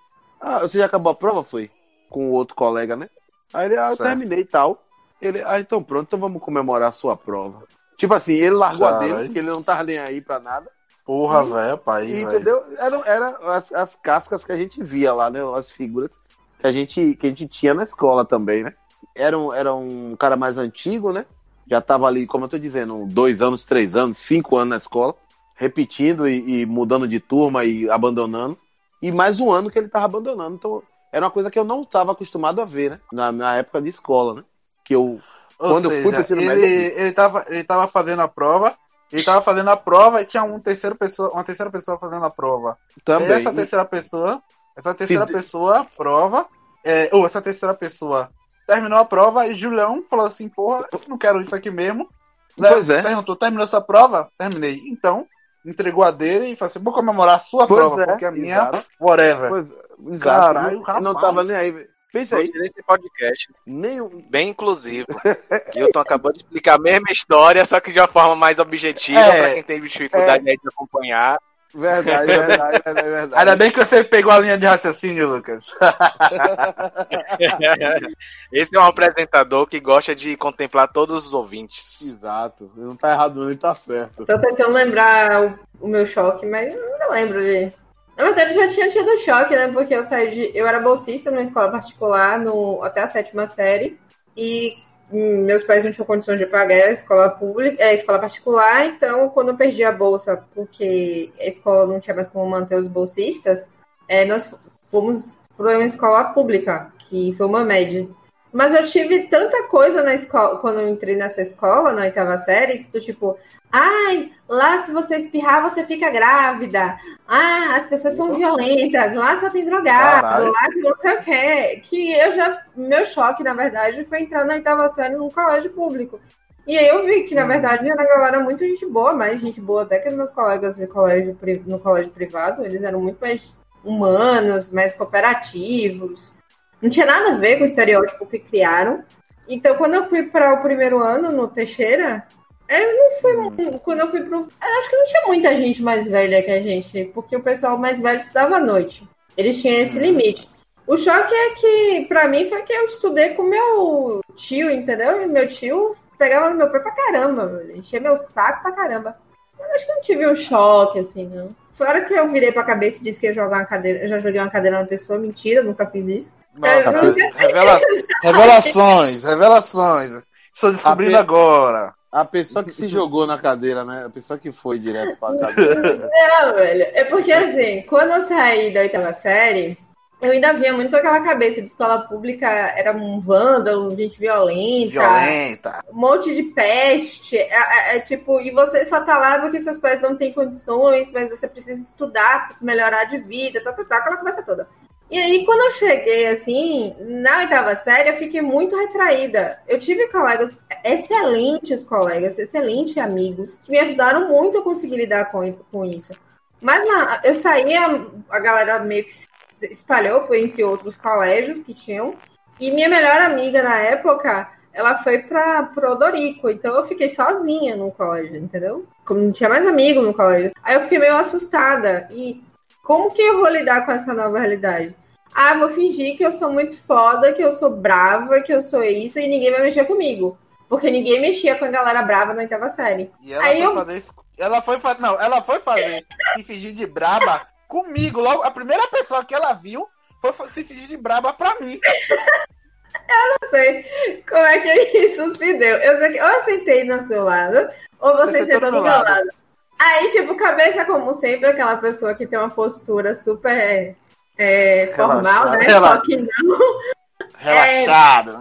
Ah, você já acabou a prova? Foi? Com o outro colega, né? Aí ele, ah, eu Certo. terminei e tal. Ele, ah, então pronto, então vamos comemorar a sua prova. Tipo assim, ele largou a Caralho. dele, porque ele não tava nem aí pra nada. Porra, velho, pai, entendeu? Eram era as, as cascas que a gente via lá, né? As figuras que a gente, que a gente tinha na escola também, né? Era um, era um cara mais antigo, né? Já tava ali, como eu tô dizendo, dois anos, três anos, cinco anos na escola, repetindo e, e mudando de turma e abandonando. E mais um ano que ele tava abandonando. Então, era uma coisa que eu não tava acostumado a ver, né? Na minha época de escola, né? Que eu. Ou quando eu seja, fui pro ensino ele, médio, eu ele, tava, ele tava fazendo a prova, ele tava fazendo a prova e tinha um terceiro pessoa, uma terceira pessoa fazendo a prova. Também. E essa terceira pessoa, essa terceira Se- pessoa prova, é, ou essa terceira pessoa terminou a prova e Julião falou assim, porra, eu não quero isso aqui mesmo. Léo Pois é. Perguntou, terminou sua prova? Terminei. Então, entregou a dele e falou assim, vou comemorar a sua Pois prova, é, porque a minha, exato. whatever. Pois, exato. Caralho, não, não rapaz. tava nem aí. velho. Pensa aí, nesse podcast, nenhum. bem inclusivo. Hilton acabou de explicar a mesma história, só que de uma forma mais objetiva, É. pra quem teve dificuldade aí de acompanhar. Verdade, verdade, é verdade. Ainda bem que você pegou a linha de raciocínio, Lucas. Esse é um apresentador que gosta de contemplar todos os ouvintes. Exato. Não tá errado, não, ele tá certo. Tô tentando lembrar o, o meu choque, mas eu não lembro de. Na verdade, eu já tinha tido choque, né? Porque eu saí de. Eu era bolsista numa escola particular no, até a sétima série. E hum, meus pais não tinham condições de pagar a escola pública, a escola particular, então quando eu perdi a bolsa, porque a escola não tinha mais como manter os bolsistas, é, nós fomos para uma escola pública, que foi uma média. Mas eu tive tanta coisa na escola, quando eu entrei nessa escola, na oitava série, do tipo, ai, lá se você espirrar, você fica grávida. Ah, as pessoas são violentas, lá só tem drogado, Caralho. lá que não sei o quê. Que eu já. Meu choque, na verdade, foi entrar na oitava série num colégio público. E aí eu vi que, na verdade, era uma galera muito gente boa, mais gente boa até que os meus colegas de colégio, no colégio privado. Eles eram muito mais humanos, mais cooperativos. Não tinha nada a ver com o estereótipo que criaram. Então, quando eu fui para o primeiro ano no Teixeira, eu não fui. Quando eu fui pro. Eu acho que não tinha muita gente mais velha que a gente, porque o pessoal mais velho estudava à noite. Eles tinham esse limite. O choque é que, pra mim, foi que eu estudei com meu tio, entendeu? E meu tio pegava no meu pé pra caramba, enchia meu saco pra caramba. Mas acho que não tive um choque, assim, não. Foi a hora que eu virei pra cabeça e disse que ia jogar uma cadeira. Eu já joguei uma cadeira na pessoa, mentira, nunca fiz isso. Nossa, revela- revelações, revelações. Estou descobrindo A pe- agora. A pessoa que se jogou na cadeira, né? A pessoa que foi direto pra cadeira. Não, velho. É porque, assim, quando eu saí da oitava série, eu ainda vinha muito com aquela cabeça de escola pública, era um vândalo, gente violenta, Violenta. um monte de peste. É, é- é tipo, e você só tá lá porque seus pais não têm condições, mas você precisa estudar pra melhorar de vida, tá, tá, tá, aquela conversa toda. E aí, quando eu cheguei, assim, na oitava série, eu fiquei muito retraída. Eu tive colegas, excelentes colegas, excelentes amigos, que me ajudaram muito a conseguir lidar com, com isso. Mas na- eu saí, a, galera meio que se espalhou entre outros colégios que tinham. E minha melhor amiga na época, ela foi pra pro Odorico. Então eu fiquei sozinha no colégio, entendeu? Como não tinha mais amigo no colégio. Aí eu fiquei meio assustada. E como que eu vou lidar com essa nova realidade? Ah, vou fingir que eu sou muito foda, que eu sou brava, que eu sou isso e ninguém vai mexer comigo. Porque ninguém mexia com a galera brava na oitava série. E ela Aí foi eu- fazer isso. Ela foi fazer. Não, ela foi fazer se fingir de braba comigo. Logo, a primeira pessoa que ela viu foi se fingir de braba pra mim. não sei como é que isso se deu. Eu sei que ou eu sentei no seu lado, ou você, Você sentou sentou do do meu meu lado. lado. Aí, tipo, cabeça como sempre, aquela pessoa que tem uma postura super é, formal, né? Relaxa. Só que não. Relaxado.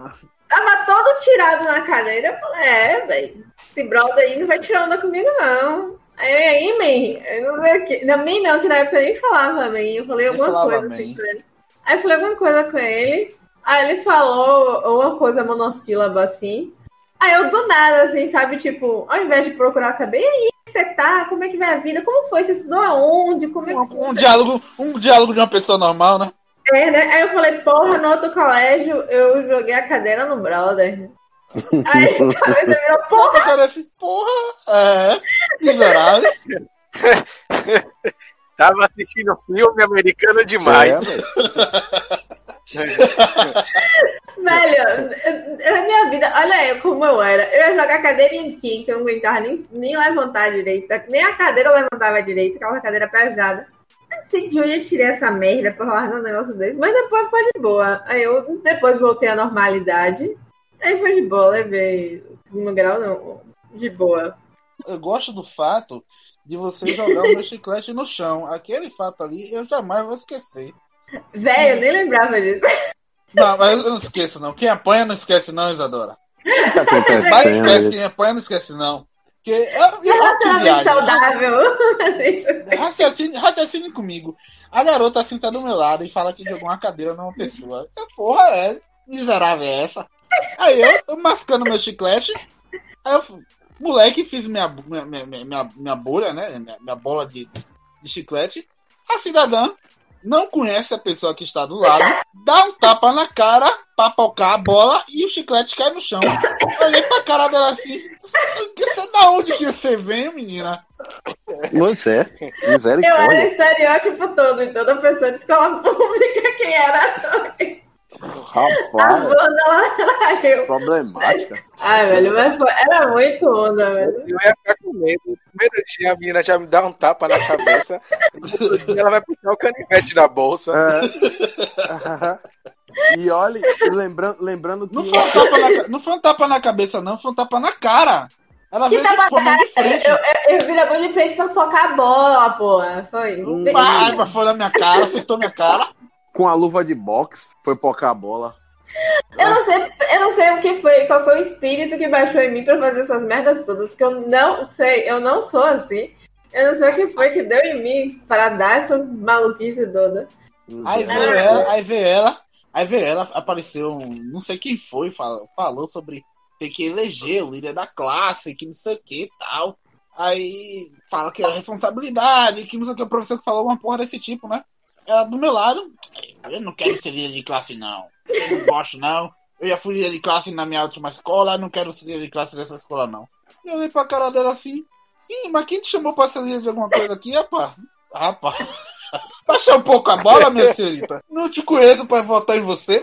Tava todo tirado na cadeira. Eu falei, é, velho, esse brother aí não vai tirar onda comigo, não. Aí, aí, man, eu não sei o que. Não, man, não, que na época eu nem falava, man. Eu falei alguma falava coisa assim pra ele. Aí eu falei alguma coisa com ele. Aí ele falou uma coisa monossílaba assim. Aí eu do nada, assim, sabe? Tipo, ao invés de procurar saber, aí, como você tá? Como é que vai a vida? Como foi? Você estudou aonde? Como é que Um, um diálogo, um diálogo de uma pessoa normal, né? é, né? Aí eu falei, porra, no outro colégio eu joguei a cadeira no brother. Aí a cabeça virou, porra, quero assim, porra, é, miserável. Tava assistindo filme americano demais. É, velho. na minha vida, olha eu como eu era. Eu ia jogar cadeira em quem, que eu não aguentava nem, nem levantar direito. Nem a cadeira levantava direito, aquela cadeira pesada. Não sei de onde eu tirei essa merda pra largar um negócio desse, mas depois ficou de boa. Aí eu depois voltei à normalidade. Aí foi de boa, levei segundo grau, não, de boa. Eu gosto do fato de você jogar o meu chiclete no chão. Aquele fato ali eu jamais vou esquecer. Velho, eu nem lembrava disso. Não, mas eu não esqueço, não. Quem apanha não esquece, não, Isadora. O que tá Vai esquece, quem apanha não esquece, não. Porque eu, eu, que viagem. saudável. Raciocine, raciocine comigo. A garota senta do meu lado e fala que jogou uma cadeira numa pessoa. Que porra é? Miserável é essa? Aí eu, eu mascando meu chiclete. Aí eu, moleque, fiz minha, minha, minha, minha, minha bolha, né? Minha, minha bola de, de chiclete. A cidadã não conhece a pessoa que está do lado, dá um tapa na cara, papocar a bola e o chiclete cai no chão. Olhei pra cara dela assim, você da onde que você vem, menina? Você é, Eu era o estereótipo todo, em toda pessoa de escola pública, quem era só a Rapaz, banda lá era eu. problemática. Ai, velho, mas foi- era muito onda, velho. Eu ia medo. No primeiro dia a menina já me dá um tapa na cabeça. Ela vai puxar o canivete da bolsa. É. e olha, lembrando, lembrando que. Não foi, um tapa na, não foi um tapa na cabeça, não, foi um tapa na cara. Ela Que veio de, tava com a mão de frente. Eu, eu, eu vi a mão de frente pra focar a bola, porra. Foi. Hum. Raiva foi na minha cara, acertou minha cara. Com a luva de boxe, foi pocar a bola. Eu não sei, eu não sei o que foi, qual foi o espírito que baixou em mim pra fazer essas merdas todas, porque eu não sei, eu não sou assim. Eu não sei o que foi que deu em mim para dar essas maluquices todas. Aí veio ela, aí veio ela, aí veio ela, apareceu, um- não sei quem foi, falou, falou sobre ter que eleger o líder da classe, que não sei o que e tal. Aí fala que é responsabilidade, que não sei o que, o professor que falou uma porra desse tipo, né? Ela do meu lado, eu não quero ser líder de classe, não. Eu não gosto, não. Eu fui líder de classe na minha última escola, não quero ser de classe dessa escola, não. E eu olhei pra cara dela assim, sim, mas quem te chamou pra ser líder de alguma coisa aqui, rapaz? Rapaz. Baixa um pouco a bola, minha senhorita. Não te conheço pra votar em você,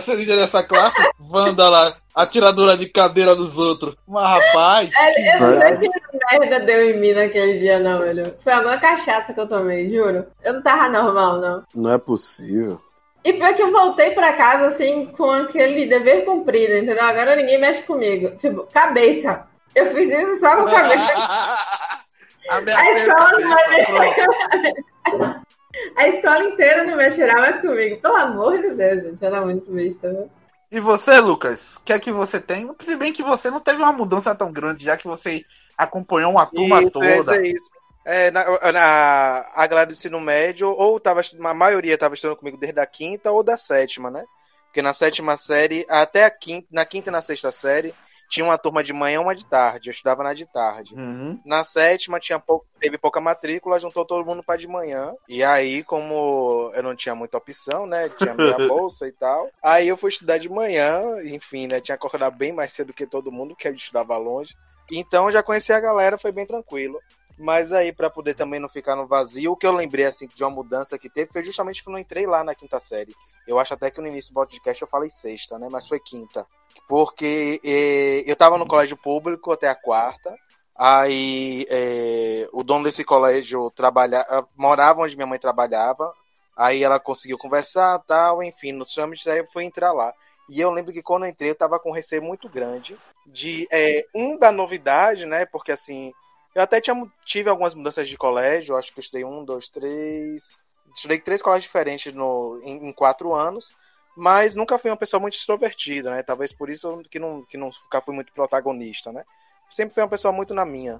ser líder dessa classe. Vândala, atiradora de cadeira dos outros. Mas, rapaz, Eu não É. sei que merda deu em mim naquele dia, não, velho. Foi alguma cachaça que eu tomei, juro. Eu não tava normal, não. Não é possível. E pior que eu voltei pra casa, assim, com aquele dever cumprido, entendeu? Agora ninguém mexe comigo. Tipo, cabeça. Eu fiz isso só com a cabeça. A escola não vai mexer. A escola inteira não mexerá mais comigo. Pelo amor de Deus, gente. Era muito vista, viu? E você, Lucas? O que é que você tem? Se bem que você não teve uma mudança tão grande, já que você acompanhou uma turma Isso, é, toda. é isso. É, na, na- a galera do ensino médio, ou tava, a maioria estava estudando comigo desde a quinta ou da sétima, né? Porque na sétima série, até a quinta, na quinta e na sexta série, tinha uma turma de manhã e uma de tarde. Eu estudava na de tarde. Uhum. Na sétima tinha pou- teve pouca matrícula, juntou todo mundo para de manhã. E aí, como eu não tinha muita opção, né? Tinha minha bolsa e tal. Aí eu fui estudar de manhã, enfim, né? Tinha que acordar bem mais cedo que todo mundo, que eu estudava longe. Então eu já conheci a galera, foi bem tranquilo. Mas aí, para poder também não ficar no vazio, o que eu lembrei, assim, de uma mudança que teve foi justamente quando eu entrei lá na quinta série. Eu acho até que no início do podcast eu falei sexta, né? Mas foi quinta. Porque eh, eu tava no colégio público até a quarta. Aí eh, o dono desse colégio trabalhava, morava onde minha mãe trabalhava. Aí ela conseguiu conversar, tal, enfim, nos trâmites, aí eu fui entrar lá. E eu lembro que quando eu entrei, eu tava com receio muito grande de eh, um da novidade, né? Porque assim, eu até tinha, tive algumas mudanças de colégio, acho que eu estudei um, dois, três. Estudei três colégios diferentes no, em, em quatro anos, mas nunca fui uma pessoa muito extrovertida, né? Talvez por isso que não, que nunca fui muito protagonista, né? Sempre fui uma pessoa muito na minha.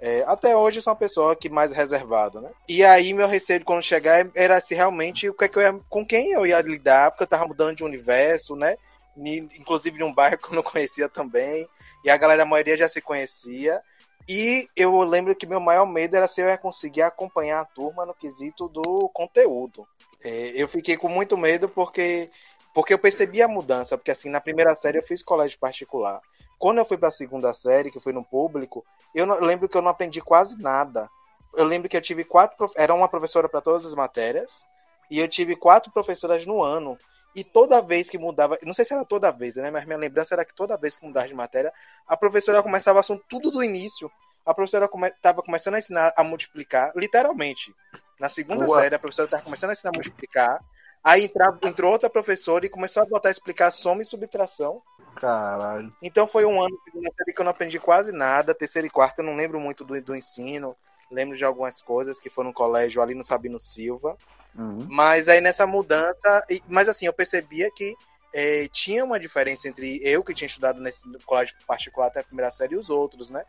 É, até hoje eu sou uma pessoa que mais reservada, né? E aí meu receio de quando chegar era se realmente o que, é que eu ia, com quem eu ia lidar, porque eu tava mudando de universo, né? Inclusive num bairro que eu não conhecia também, e a galera, a maioria já se conhecia. E eu lembro que meu maior medo era se eu ia conseguir acompanhar a turma no quesito do conteúdo. É, eu fiquei com muito medo porque, porque eu percebi a mudança, porque assim, na primeira série eu fiz colégio particular. Quando eu fui para a segunda série, que foi no público, eu, não- lembro que eu não aprendi quase nada. Eu lembro que eu tive quatro, era uma professora para todas as matérias, e eu tive quatro professoras no ano. E toda vez que mudava, não sei se era toda vez, né? Mas minha lembrança era que toda vez que mudava de matéria, a professora começava o assunto tudo do início. A professora estava começando a ensinar a multiplicar, literalmente. Na segunda Ué. série, a professora estava começando a ensinar a multiplicar. Aí entrava, entrou outra professora e começou a botar a explicar soma e subtração. Caralho. Então foi um ano, segunda série, que eu não aprendi quase nada. Terceira e quarta, eu não lembro muito do, do ensino. Lembro de algumas coisas que foram no colégio ali no Sabino Silva. Uhum. Mas aí nessa mudança. Mas assim, eu percebia que eh, tinha uma diferença entre eu, que tinha estudado nesse colégio particular até a primeira série, e os outros, né?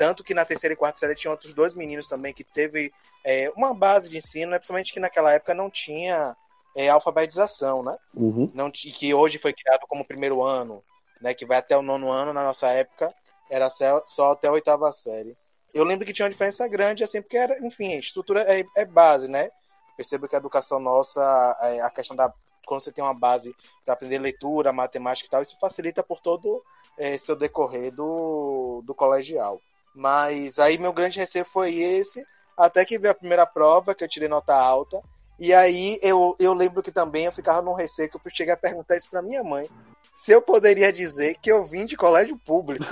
tanto que na terceira e quarta série tinha outros dois meninos também que teve é, uma base de ensino, né? principalmente que naquela época não tinha é, alfabetização, né? Uhum. Não, que hoje foi criado como primeiro ano, né? Que vai até o nono ano, na nossa época era só até a oitava série. Eu lembro que tinha uma diferença grande, assim, porque era, enfim, estrutura é, é base, né? Percebo que a educação nossa, é, a questão da. Quando você tem uma base para aprender leitura, matemática e tal, isso facilita por todo é, seu decorrer do, do colegial. Mas aí meu grande receio foi esse, até que veio a primeira prova, que eu tirei nota alta. E aí eu, eu lembro que também eu ficava num receio que eu cheguei a perguntar isso para minha mãe. Se eu poderia dizer que eu vim de colégio público.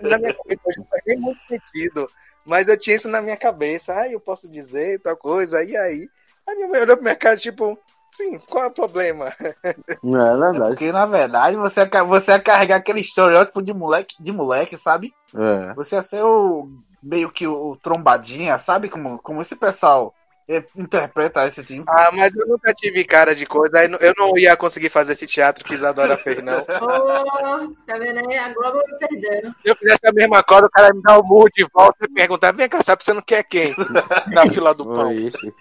na minha cabeça não faz nem muito sentido. Mas eu tinha isso na minha cabeça. Ah, eu posso dizer tal coisa. E aí? A minha mãe olhou pra minha cara, tipo, sim, qual é o problema? Não é verdade. É porque, na verdade, você ia, você ia carregar aquele estereótipo de moleque, de moleque, sabe? É. Você ia ser o meio que o trombadinha, sabe? Como, como esse pessoal interpreta esse tipo. Ah, mas eu nunca tive cara de coisa. Eu não ia conseguir fazer esse teatro que Isadora fez, não. Oh, tá vendo aí? A Globo me perdeu. Se eu fizesse a mesma coisa, o cara me dá o murro de volta e perguntar: vem cá, sabe você não quer quem? Na fila do pão.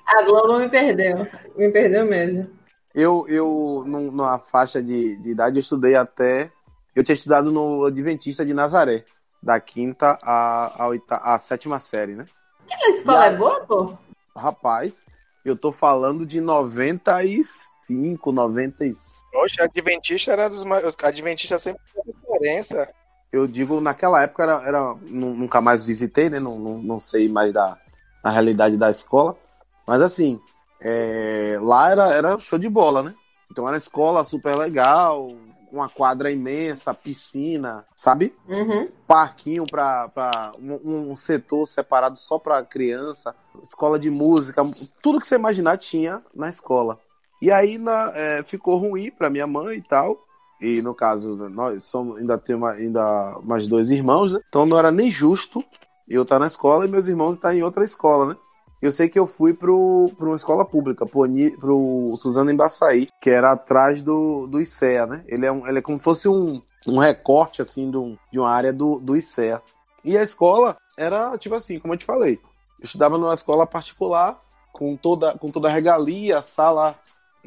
A Globo me perdeu. Me perdeu mesmo. Eu, eu numa faixa de, de idade, eu estudei até. Eu tinha estudado no Adventista de Nazaré, da quinta à, à, oita, à sétima série, né? Aquela escola é boa, pô? Rapaz, eu tô falando de 95, 96. Poxa, Adventista era dos mais. Adventista sempre tem diferença. Eu digo, naquela época era. era nunca mais visitei, né? Não, não, não sei mais da, da realidade da escola. Mas assim, é, lá era, era show de bola, né? Então era escola super legal, uma quadra imensa, piscina, sabe? Uhum. Parquinho para um, um, setor separado só para criança, escola de música, tudo que você imaginar tinha na escola. E aí na, é, ficou ruim para minha mãe e tal. E no caso, nós somos, ainda temos ainda mais dois irmãos, né? Então não era nem justo eu estar na escola e meus irmãos estar em outra escola, né? Eu sei que eu fui para uma escola pública, pro, pro Suzano Embaçaí, que era atrás do, do ICEA, né? Ele é, um, ele é como se fosse um, um recorte, assim, de, um, de uma área do, do ICEA. E a escola era, tipo assim, como eu te falei, eu estudava numa escola particular, com toda, com toda a regalia, sala,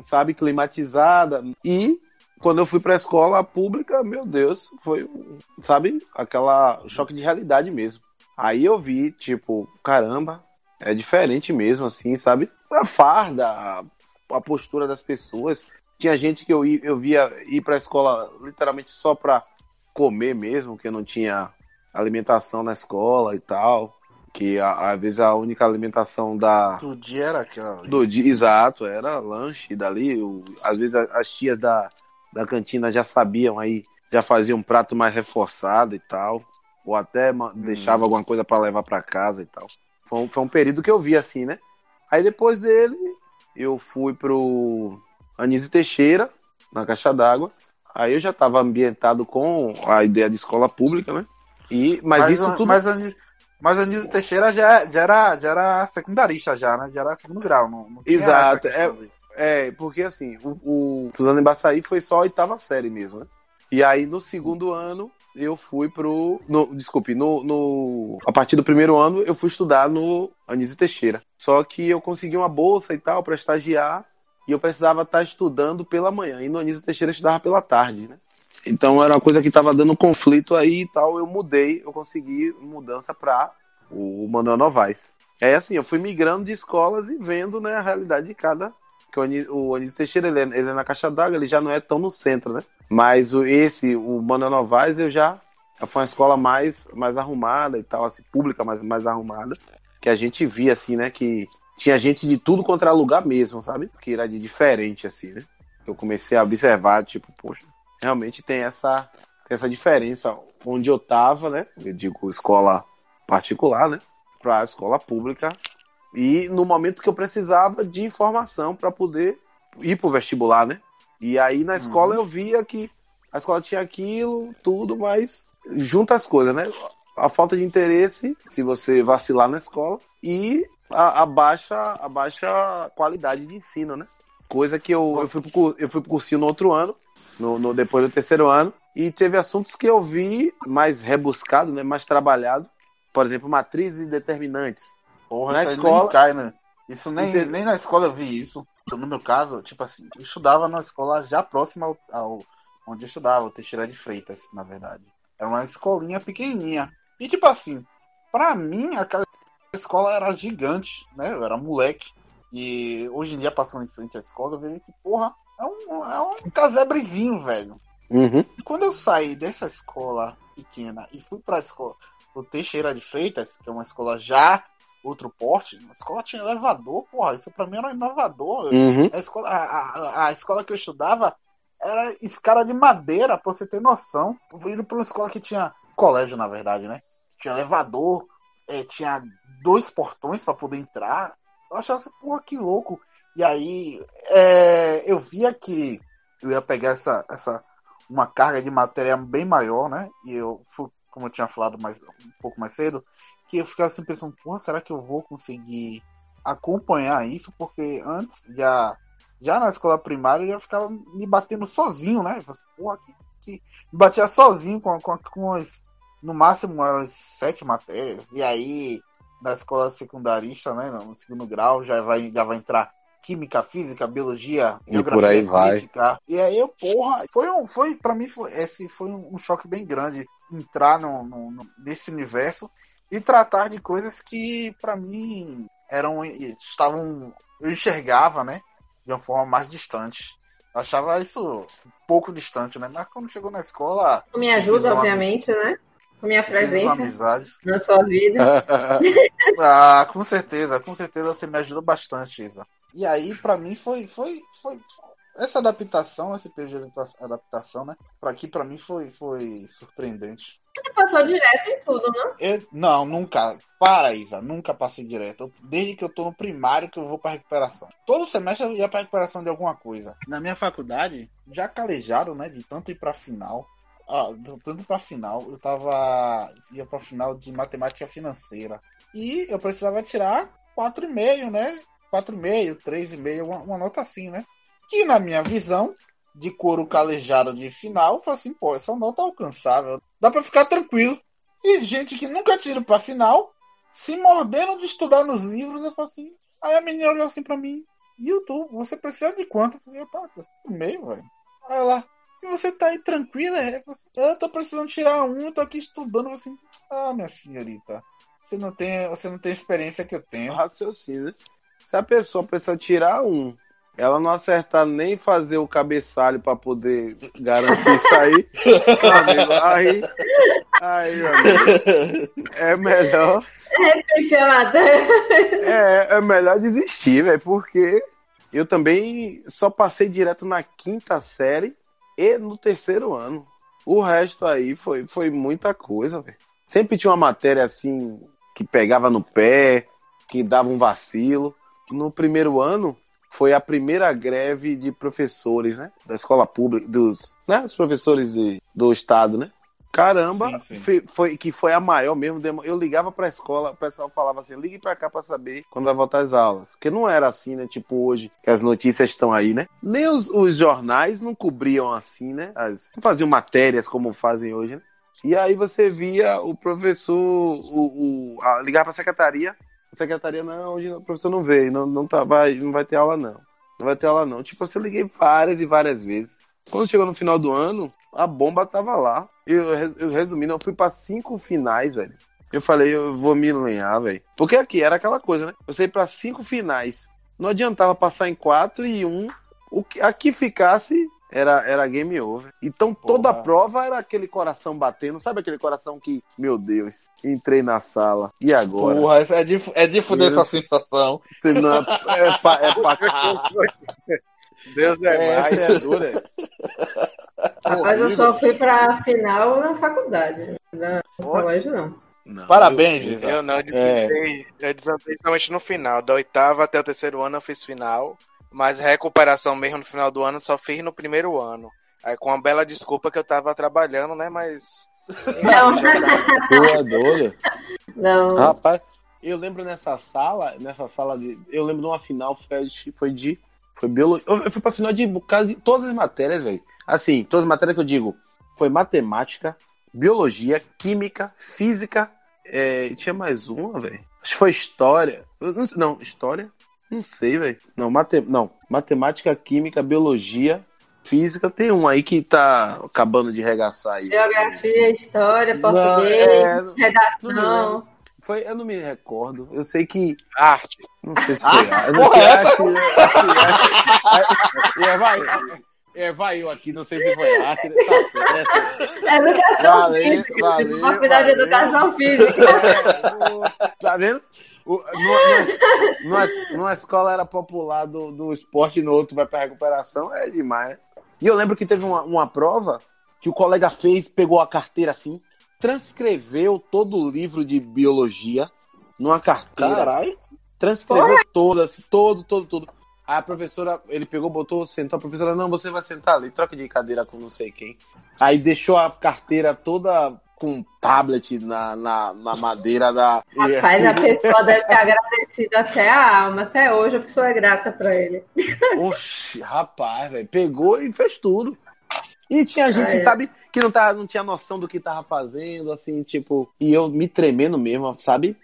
sabe, climatizada. E quando eu fui para a escola pública, meu Deus, foi, sabe, aquela choque de realidade mesmo. Aí eu vi, tipo, caramba, é diferente mesmo, assim, sabe? A farda, a, a postura das pessoas. Tinha gente que eu, eu via ir pra escola literalmente só pra comer mesmo, que não tinha alimentação na escola e tal. Que às vezes a única alimentação da. Do dia era aquela. Do dia, exato, era lanche dali. O, às vezes as tias da, da cantina já sabiam aí, já faziam um prato mais reforçado e tal. Ou até hum. deixava alguma coisa para levar para casa e tal. Foi um, foi um período que eu vi assim, né? Aí depois dele, eu fui pro Anísio Teixeira, na Caixa d'Água. Aí eu já estava ambientado com a ideia de escola pública, né? E, mas, mas isso tudo. Mas, mas Anísio Teixeira já, já, era, já era secundarista, já, né? Já era segundo grau. Não, não Exato. É, é, porque assim, o, o Suzano Embaçaí foi só a oitava série mesmo, né? E aí no segundo ano eu fui pro. No, desculpe, no, no, a partir do primeiro ano eu fui estudar no Anísio Teixeira. Só que eu consegui uma bolsa e tal para estagiar e eu precisava estar estudando pela manhã. E no Anísio Teixeira eu estudava pela tarde, né? Então era uma coisa que estava dando conflito aí e tal. Eu mudei, eu consegui mudança para o Manuel Novaes. É assim, eu fui migrando de escolas e vendo né, a realidade de cada. Que o Anísio Teixeira ele é, ele é na caixa d'água, ele já não é tão no centro, né? Mas o, esse, o Manuel Novaes, eu já, foi uma escola mais, mais arrumada e tal, assim, pública mais, mais arrumada, que a gente via, assim, né, que tinha gente de tudo contra lugar mesmo, sabe? Que era de diferente, assim, né? Eu comecei a observar, tipo, poxa, realmente tem essa, tem essa diferença onde eu tava, né? Eu digo escola particular, né? Pra escola pública. E no momento que eu precisava de informação para poder ir pro vestibular, né? E aí na escola uhum. eu via que a escola tinha aquilo, tudo, mas junta as coisas, né? A falta de interesse, se você vacilar na escola, e a, a baixa, a baixa qualidade de ensino, né? Coisa que eu, eu, fui, pro, eu fui pro cursinho no outro ano, no, no, depois do terceiro ano, e teve assuntos que eu vi mais rebuscado, né? Mais trabalhado, por exemplo, matrizes e determinantes. Porra, Na escola- nem cai, né? Isso nem, Entende- nem na escola eu vi isso. No meu caso, tipo assim, eu estudava numa escola já próxima ao, ao- onde eu estudava, o Teixeira de Freitas, na verdade. Era uma escolinha pequenininha. E tipo assim, pra mim, aquela escola era gigante, né? Eu era moleque. E hoje em dia, passando em frente à escola, eu vejo que, porra, é um, é um casebrezinho, velho. Uhum. E quando eu saí dessa escola pequena e fui pra escola, o Teixeira de Freitas, que é uma escola já outro porte, a escola tinha elevador, porra, isso pra mim era inovador. Uhum. A escola, a, a, a escola que eu estudava era escada de madeira, pra você ter noção. Eu fui indo pra uma escola que tinha colégio, na verdade, né? Tinha elevador, eh, tinha dois portões pra poder entrar. Eu achava assim, porra, que louco. E aí eh, eu via que eu ia pegar essa, essa uma carga de matéria bem maior, né? E eu fui, como eu tinha falado mais, um pouco mais cedo, que eu ficava assim pensando, porra, será que eu vou conseguir acompanhar isso? Porque antes, já, já na escola primária, eu já ficava me batendo sozinho, né? Assim, porra, que, que... Me batia sozinho com, com, com as, no máximo umas sete matérias. E aí, na escola secundarista, né? No segundo grau, já vai, já vai entrar química, física, biologia, E vai. crítica. E aí eu, porra, foi um, foi para mim foi esse foi um, um choque bem grande entrar no, no- no- nesse universo e tratar de coisas que pra mim eram estavam eu enxergava, né, de uma forma mais distante. Eu achava isso um pouco distante, né? Mas quando chegou na escola, Com minha ajuda, uma- obviamente, né? Com minha presença amizade. na sua vida. Ah, com certeza, com certeza você me ajuda bastante, Isa. E aí, pra mim, foi, foi, foi essa adaptação, esse período de adaptação, né? Pra aqui, pra mim, foi, foi surpreendente. Você passou direto em tudo, né? Eu, não, nunca. Para, Isa, nunca passei direto. Desde que eu tô no primário que eu vou pra recuperação. Todo semestre eu ia pra recuperação de alguma coisa. Na minha faculdade, já calejado, né? De tanto ir pra final. Ah, tanto pra final, eu tava. ia pra final de matemática financeira. E eu precisava tirar 4,5, né? 4,5, 3,5, uma, uma nota assim, né? Que na minha visão, de couro calejado de final, eu falei assim, pô, essa nota é alcançável. Dá pra ficar tranquilo. E gente que nunca tira pra final, se mordendo de estudar nos livros, eu falo assim. Aí a menina olhou assim pra mim, YouTube, você precisa de quanto? Eu falei, pá, meio, velho. Aí ela, e você tá aí tranquila? Eu, assim, eu tô precisando tirar um, tô aqui estudando. Eu assim, ah, minha senhorita, você não tem, você não tem experiência que eu tenho. Raciocínio. Se a pessoa precisa tirar um, ela não acertar nem fazer o cabeçalho pra poder garantir isso aí, aí, amigo, é melhor, matéria. é, é melhor desistir, velho, porque eu também só passei direto na quinta série e no terceiro ano. O resto aí foi, foi muita coisa, velho. Sempre tinha uma matéria assim que pegava no pé, que dava um vacilo. No primeiro ano foi a primeira greve de professores, né? Da escola pública, dos, né? Os professores de, do estado, né? Caramba, Sim, sim. Foi, foi- que foi a maior mesmo. Eu ligava pra escola, o pessoal falava assim: ligue pra cá pra saber quando vai voltar as aulas. Porque não era assim, né? Tipo hoje, que as notícias estão aí, né? Nem os, os jornais não cobriam assim, né? As, não faziam matérias como fazem hoje, né? E aí você via o professor o, o, a, ligar pra secretaria. A secretaria, não, hoje o professor não veio, não, não, tá, vai, não vai ter aula, não. Não vai ter aula, não. Tipo, eu liguei várias e várias vezes. Quando chegou no final do ano, a bomba tava lá. Eu, eu resumindo, eu fui pra cinco finais, velho. Eu falei, eu vou me lenhar, velho. Porque aqui era aquela coisa, né? Eu saí pra cinco finais. Não adiantava passar em quatro e um. O que, a que ficasse era, era game over. Então toda a Porra. prova era aquele coração batendo. Sabe aquele coração que, meu Deus, entrei na sala. E agora? Porra, é de, é de fuder Deus. essa sensação. Não é, é, pa- é pa- Deus é mais. Essa é dura. Rapaz, eu só fui pra final na faculdade. Na- No colégio, não. Não, Parabéns, eu-. Eu não, eu desandei, eu desandei somente no final. Da oitava até o terceiro ano eu fiz final, mas recuperação mesmo no final do ano só fiz no primeiro ano. Aí com uma bela desculpa que eu tava trabalhando, né? Mas. Não, Tu é doido? não. Rapaz, eu lembro nessa sala, nessa sala de. Eu lembro de uma final, foi de. Foi, de, foi biologia. Eu eu fui pra final de bocado de todas as matérias, velho. Assim, todas as matérias que eu digo. Foi matemática, biologia, química, física, é, tinha mais uma, velho. Acho que foi história. Não, não, história? Não sei, velho. Não, mate, não, matemática, química, biologia, física. Tem um aí que tá acabando de regaçar aí. Geografia, história, português, não, é, redação. Foi, eu não me recordo. Eu sei que. Arte. Não sei se foi arte. Não sei, arte, arte, arte, vai, é, vai eu aqui, não sei se foi arte. Tá certo. É educação valeu, física. Valeu, faculdade de educação física. É, tá vendo? O, numa, numa, numa, escola era popular do, do esporte, no outro vai pra recuperação, é demais, né? E eu lembro que teve uma, uma prova que o colega fez, pegou a carteira assim, transcreveu todo o livro de biologia numa carteira. Caralho! Transcreveu Porra. todo, assim, todo, todo, todo. Aí a professora, ele pegou, botou, sentou, a professora, não, você vai sentar ali, troca de cadeira com não sei quem. Aí deixou a carteira toda com tablet na, na, na madeira da. Rapaz, a pessoa deve ter agradecido até a alma. Até hoje a pessoa é grata pra ele. Oxi, rapaz, velho. Pegou e fez tudo. E tinha gente, ah, é. sabe, que não, tá, não tinha noção do que tava fazendo, assim, tipo, e eu me tremendo mesmo, sabe?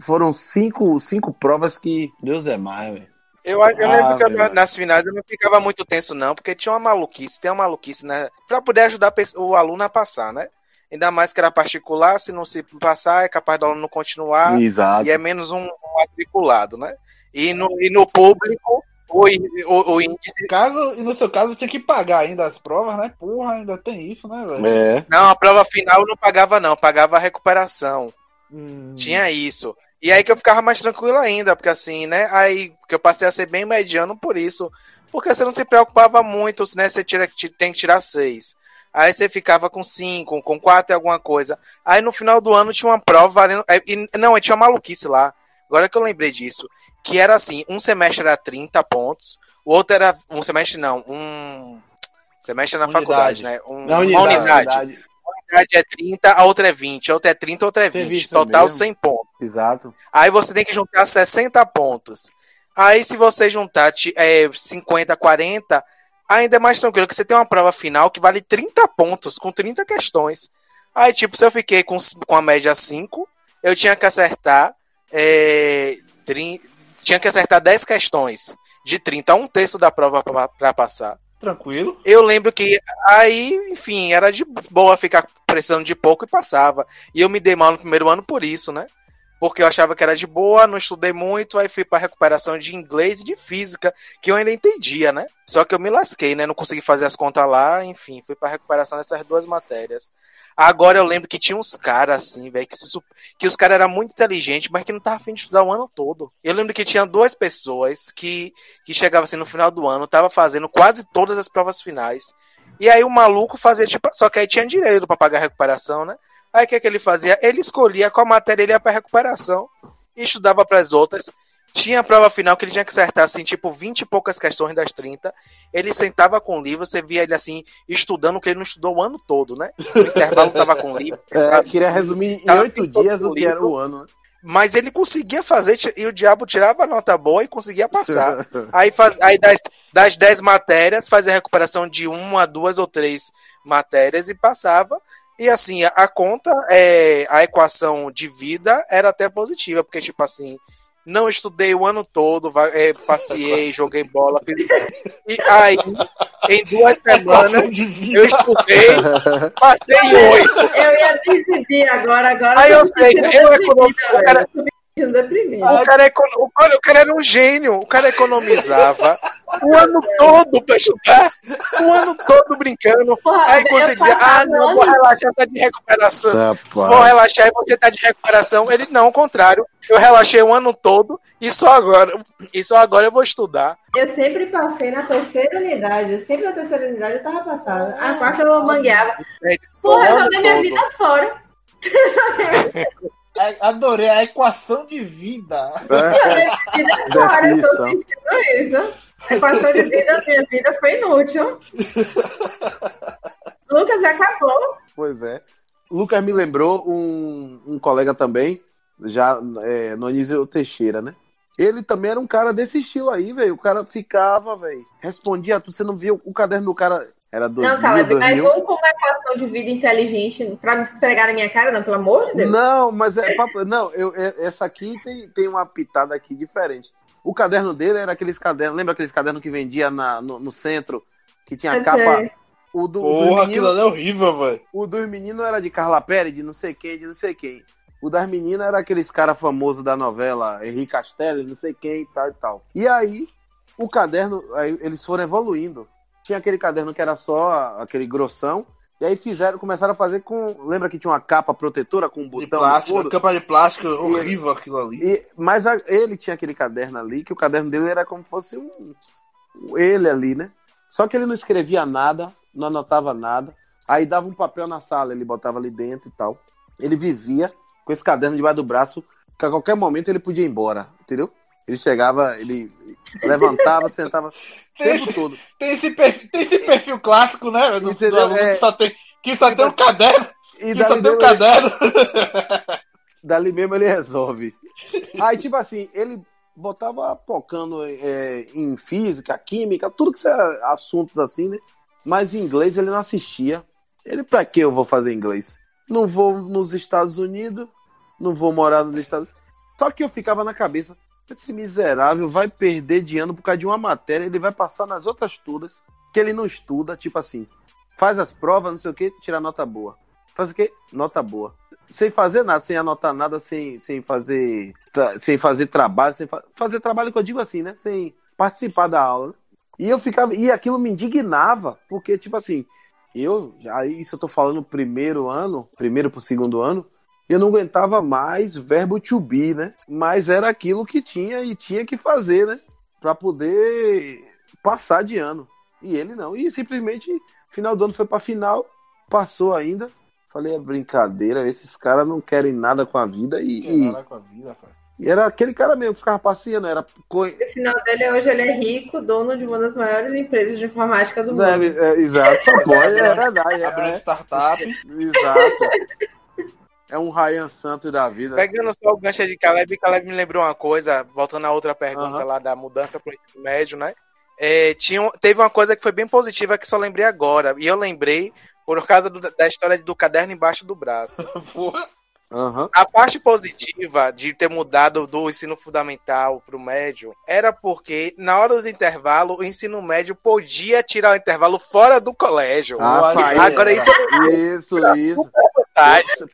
Foram cinco, cinco provas que Deus é mais, velho. Eu, eu lembro ah, que eu, nas finais eu não ficava muito tenso, não, porque tinha uma maluquice, tem uma maluquice, né? Pra poder ajudar o aluno a passar, né? Ainda mais que era particular, se não se passar, é capaz do aluno continuar. Exato. E é menos um, matriculado, né? E no, e no público, o, o, o índice. Caso, e no seu caso, tinha que pagar ainda as provas, né? Porra, ainda tem isso, né, velho? É. Não, a prova final eu não pagava, não, pagava a recuperação. Hum. Tinha isso. E aí que eu ficava mais tranquilo ainda, porque assim, né? Aí que eu passei a ser bem mediano por isso. Porque você não se preocupava muito, né? Você tira, tem que tirar seis. Aí você ficava com cinco, com quatro e alguma coisa. Aí no final do ano tinha uma prova valendo. E, não, tinha uma maluquice lá. Agora que eu lembrei disso que era assim, um semestre era 30 pontos, o outro era um semestre não, um semestre na unidade. faculdade, né? Um, na unidade, uma unidade. unidade. Uma unidade é 30, a outra é 20, a outra é 30, a outra é 20, total mesmo. 100 pontos. Exato. Aí você tem que juntar 60 pontos. Aí se você juntar é, 50, 40, ainda é mais tranquilo, que você tem uma prova final que vale 30 pontos, com 30 questões. Aí, tipo, se eu fiquei com, com a média 5, eu tinha que acertar é, 30, tinha que acertar 10 questões de 30, um terço da prova para passar. Tranquilo. Eu lembro que aí, enfim, era de boa ficar precisando de pouco e passava. E eu me dei mal no primeiro ano por isso, né? Porque eu achava que era de boa, não estudei muito, aí fui para recuperação de inglês e de física, que eu ainda entendia, né? Só que eu me lasquei, né? Não consegui fazer as contas lá, enfim, fui para recuperação dessas duas matérias. Agora eu lembro que tinha uns caras assim, velho, que, que os caras eram muito inteligentes, mas que não tava afim de estudar o ano todo. Eu lembro que tinha duas pessoas que, que chegavam assim no final do ano, tava fazendo quase todas as provas finais. E aí o maluco fazia tipo. Só que aí tinha direito para pagar a recuperação, né? Aí o que, é que ele fazia? Ele escolhia qual matéria ele ia pra recuperação e estudava para as outras. Tinha a prova final que ele tinha que acertar, assim, tipo, 20 e poucas questões das 30. Ele sentava com o livro, você via ele, assim, estudando, que ele não estudou o ano todo, né? No intervalo tava com o livro. É, queria resumir em oito dias o que era o ano, né? Mas ele conseguia fazer, e o diabo tirava a nota boa e conseguia passar. aí, faz, aí das, das 10 matérias, fazia a recuperação de uma, duas ou três matérias e passava. E assim, a, a conta, é, a equação de vida era até positiva, porque, tipo assim, não estudei o ano todo, é, passei, joguei bola. Fiz... E aí, em duas semanas, eu estudei, passei oito. Eu ia decidir agora, agora. Aí eu sei, eu economizei. O cara, o, cara, o cara era um gênio, o cara economizava o ano todo pra estudar, o ano todo brincando. Porra, aí você dizia, ah, não, vou relaxar, tá de recuperação. Vou relaxar e você tá de recuperação. Ele não, ao contrário. Eu relaxei o ano todo e só agora, e só agora eu vou estudar. Eu sempre passei na terceira unidade. Sempre na terceira unidade eu tava passada. A quarta eu mangueava. Porra, eu joguei minha vida fora. Adorei a equação de vida. É. vida fora, eu tô sentindo isso. A equação de vida, minha vida foi inútil. Lucas acabou. Pois é. Lucas me lembrou um, um colega também já é, no Anísio Teixeira, né? Ele também era um cara desse estilo aí, velho. O cara ficava, velho. Respondia, você não via o caderno do cara Era 2000, Não, Caleb, mas 2000. ou como é equação de vida inteligente pra me esfregar na minha cara, não, pelo amor de Deus. Não, mas é papo- não, eu, é- essa aqui tem, tem uma pitada aqui diferente. O caderno dele era aqueles cadernos, lembra aqueles cadernos que vendia na, no, no centro, que tinha Eu capa. sei. O do, o Porra, dos aquilo meninos, ali é horrível, velho. o dos meninos era de Carla Pérez, de não sei quem, de não sei quem. O das meninas era aqueles cara famosos da novela, Henrique Castelli, não sei quem e tal e tal. E aí, o caderno, aí eles foram evoluindo. Tinha aquele caderno que era só aquele grossão, e aí fizeram, começaram a fazer com. Lembra que tinha uma capa protetora com um De botão no plástico, capa de plástico, horrível aquilo ali. E, mas a- ele tinha aquele caderno ali, que o caderno dele era como se fosse um, um- ele ali, né? Só que ele não escrevia nada, não anotava nada. Aí dava um papel na sala, ele botava ali dentro e tal. Ele vivia com esse caderno debaixo do braço, que a qualquer momento ele podia ir embora, entendeu? Ele chegava, ele levantava, sentava o tempo todo. Tem esse perfil, tem esse perfil clássico, né? Do, aluno É. que só tem, que só tem um caderno, E que só tem um mesmo, ele- caderno. dali mesmo ele resolve. Aí, tipo assim, ele botava focando é, em física, química, tudo que é assuntos assim, né? Mas em inglês ele não assistia. Ele, pra que eu vou fazer inglês? Não vou nos Estados Unidos, não vou morar nos Estados Unidos. Só que eu ficava na cabeça, esse miserável vai perder de ano por causa de uma matéria, ele vai passar nas outras todas, que ele não estuda, tipo assim, faz as provas, não sei o que, tira nota boa. Faz o quê? Nota boa sem fazer nada, sem anotar nada, sem, sem fazer sem fazer trabalho, sem fa- fazer trabalho que eu digo assim, né? Sem participar da aula. né? E eu ficava, e aquilo me indignava, porque, tipo assim, eu, já isso eu tô falando primeiro ano, primeiro pro segundo ano, eu não aguentava mais verbo to be, né? Mas era aquilo que tinha e tinha que fazer, né? Pra poder passar de ano. E ele não. E simplesmente, final do ano foi pra final, passou ainda. Falei, é brincadeira, esses caras não querem nada com a vida e, e- Caraca, com a vida, cara. e era aquele cara mesmo que ficava passeando, era No final dele, hoje ele é rico, dono de uma das maiores empresas de informática do mundo. É, é, exato, pode, é verdade. É, Abriu é, startup. exato. É um Ryan Santos da vida. Pegando só o gancho de Caleb, Caleb me lembrou uma coisa, voltando à outra pergunta Aham. lá da mudança para o ensino médio, né? É, tinha, teve uma coisa que foi bem positiva que só lembrei agora. E eu lembrei por causa do- da história do caderno embaixo do braço. Aham. A parte positiva de ter mudado do ensino fundamental para o médio era porque, na hora do intervalo, o ensino médio podia tirar o intervalo fora do colégio. Ah, Nossa. Agora isso é Isso, isso.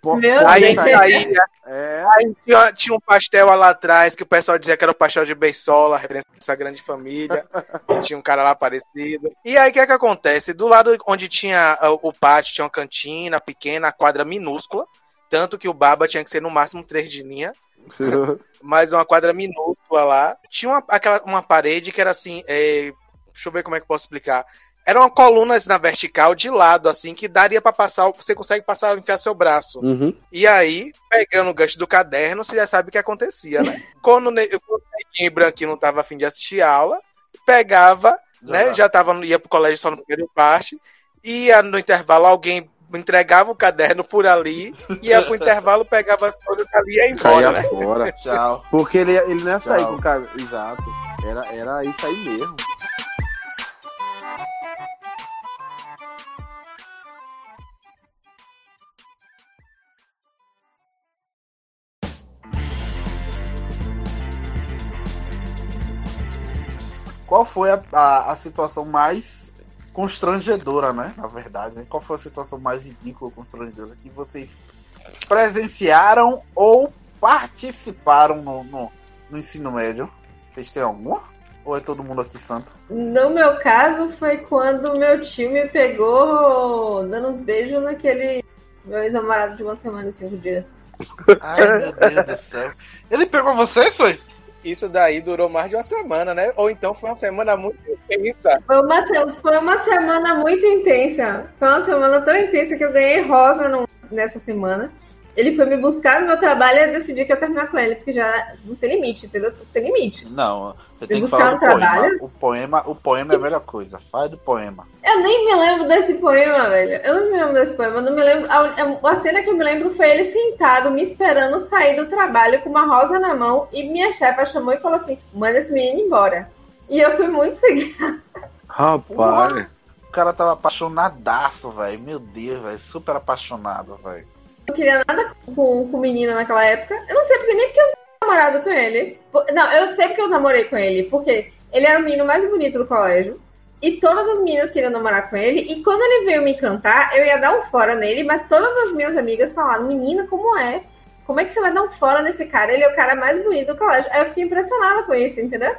Po- Meu Aí, aí, É, aí tinha, tinha um pastel lá atrás que o pessoal dizia que era o pastel de Beisola, referência a essa grande família. e tinha um cara lá parecido. E aí o que é que acontece? Do lado onde tinha ah, o pátio, tinha uma cantina pequena, a quadra minúscula. Tanto que o Baba tinha que ser no máximo três de linha. mas uma quadra minúscula lá. Tinha uma, aquela, uma parede que era assim. é, deixa eu ver como é que eu posso explicar. Eram colunas na vertical de lado, assim, que daria pra passar. Você consegue passar, enfiar seu braço. Uhum. E aí, pegando o gancho do caderno, você já sabe o que acontecia, né? Quando o ne- quando o neguinho e branquinho não tava afim de assistir aula, pegava, né? Já tava, ia pro colégio só no primeiro parte, ia no intervalo, alguém entregava o caderno por ali, ia pro intervalo, pegava as coisas ali e ia embora, Caía né? fora. Tchau. Porque ele, ele não ia sair Tchau. com o cara. Exato. Era, era isso aí mesmo. Qual foi a, a, a situação mais constrangedora, né? Na verdade, né? Qual foi a situação mais ridícula, constrangedora que vocês presenciaram ou participaram no, no, no ensino médio? Vocês têm alguma? Ou é todo mundo aqui santo? No meu caso, foi quando meu tio me pegou dando uns beijos naquele meu ex-namorado de uma semana e cinco dias. Ai, meu Deus do céu. Ele pegou você, foi? Isso daí durou mais de uma semana, né? Ou então foi uma semana muito intensa. Foi uma, foi uma semana muito intensa. Foi uma semana tão intensa que eu ganhei rosa no- nessa semana. Ele foi me buscar no meu trabalho e eu decidi que ia terminar com ele, porque já não tem limite, entendeu? Não tem limite. Não, você Me tem que falar do poema. O poema. O poema é a melhor coisa. Faz do poema. Eu nem me lembro desse poema, velho. Eu não me lembro desse poema. Eu não me lembro. A, a cena que eu me lembro foi ele sentado, me esperando sair do trabalho com uma rosa na mão. E minha chefa chamou e falou assim: manda esse menino embora. E eu fui muito sem graça. Rapaz. O cara tava apaixonadaço, velho. Meu Deus, velho. Super apaixonado, velho. Não queria nada com, com menina naquela época. Eu não sei porque nem porque eu namorado com ele. Não, eu sei porque eu namorei com ele. Porque ele era o menino mais bonito do colégio. E todas as meninas queriam namorar com ele. E quando ele veio me cantar, eu ia dar um fora nele. Mas todas as minhas amigas falaram: Menina, como é? Como é que você vai dar um fora nesse cara? Ele é o cara mais bonito do colégio. Aí eu fiquei impressionada com isso, entendeu?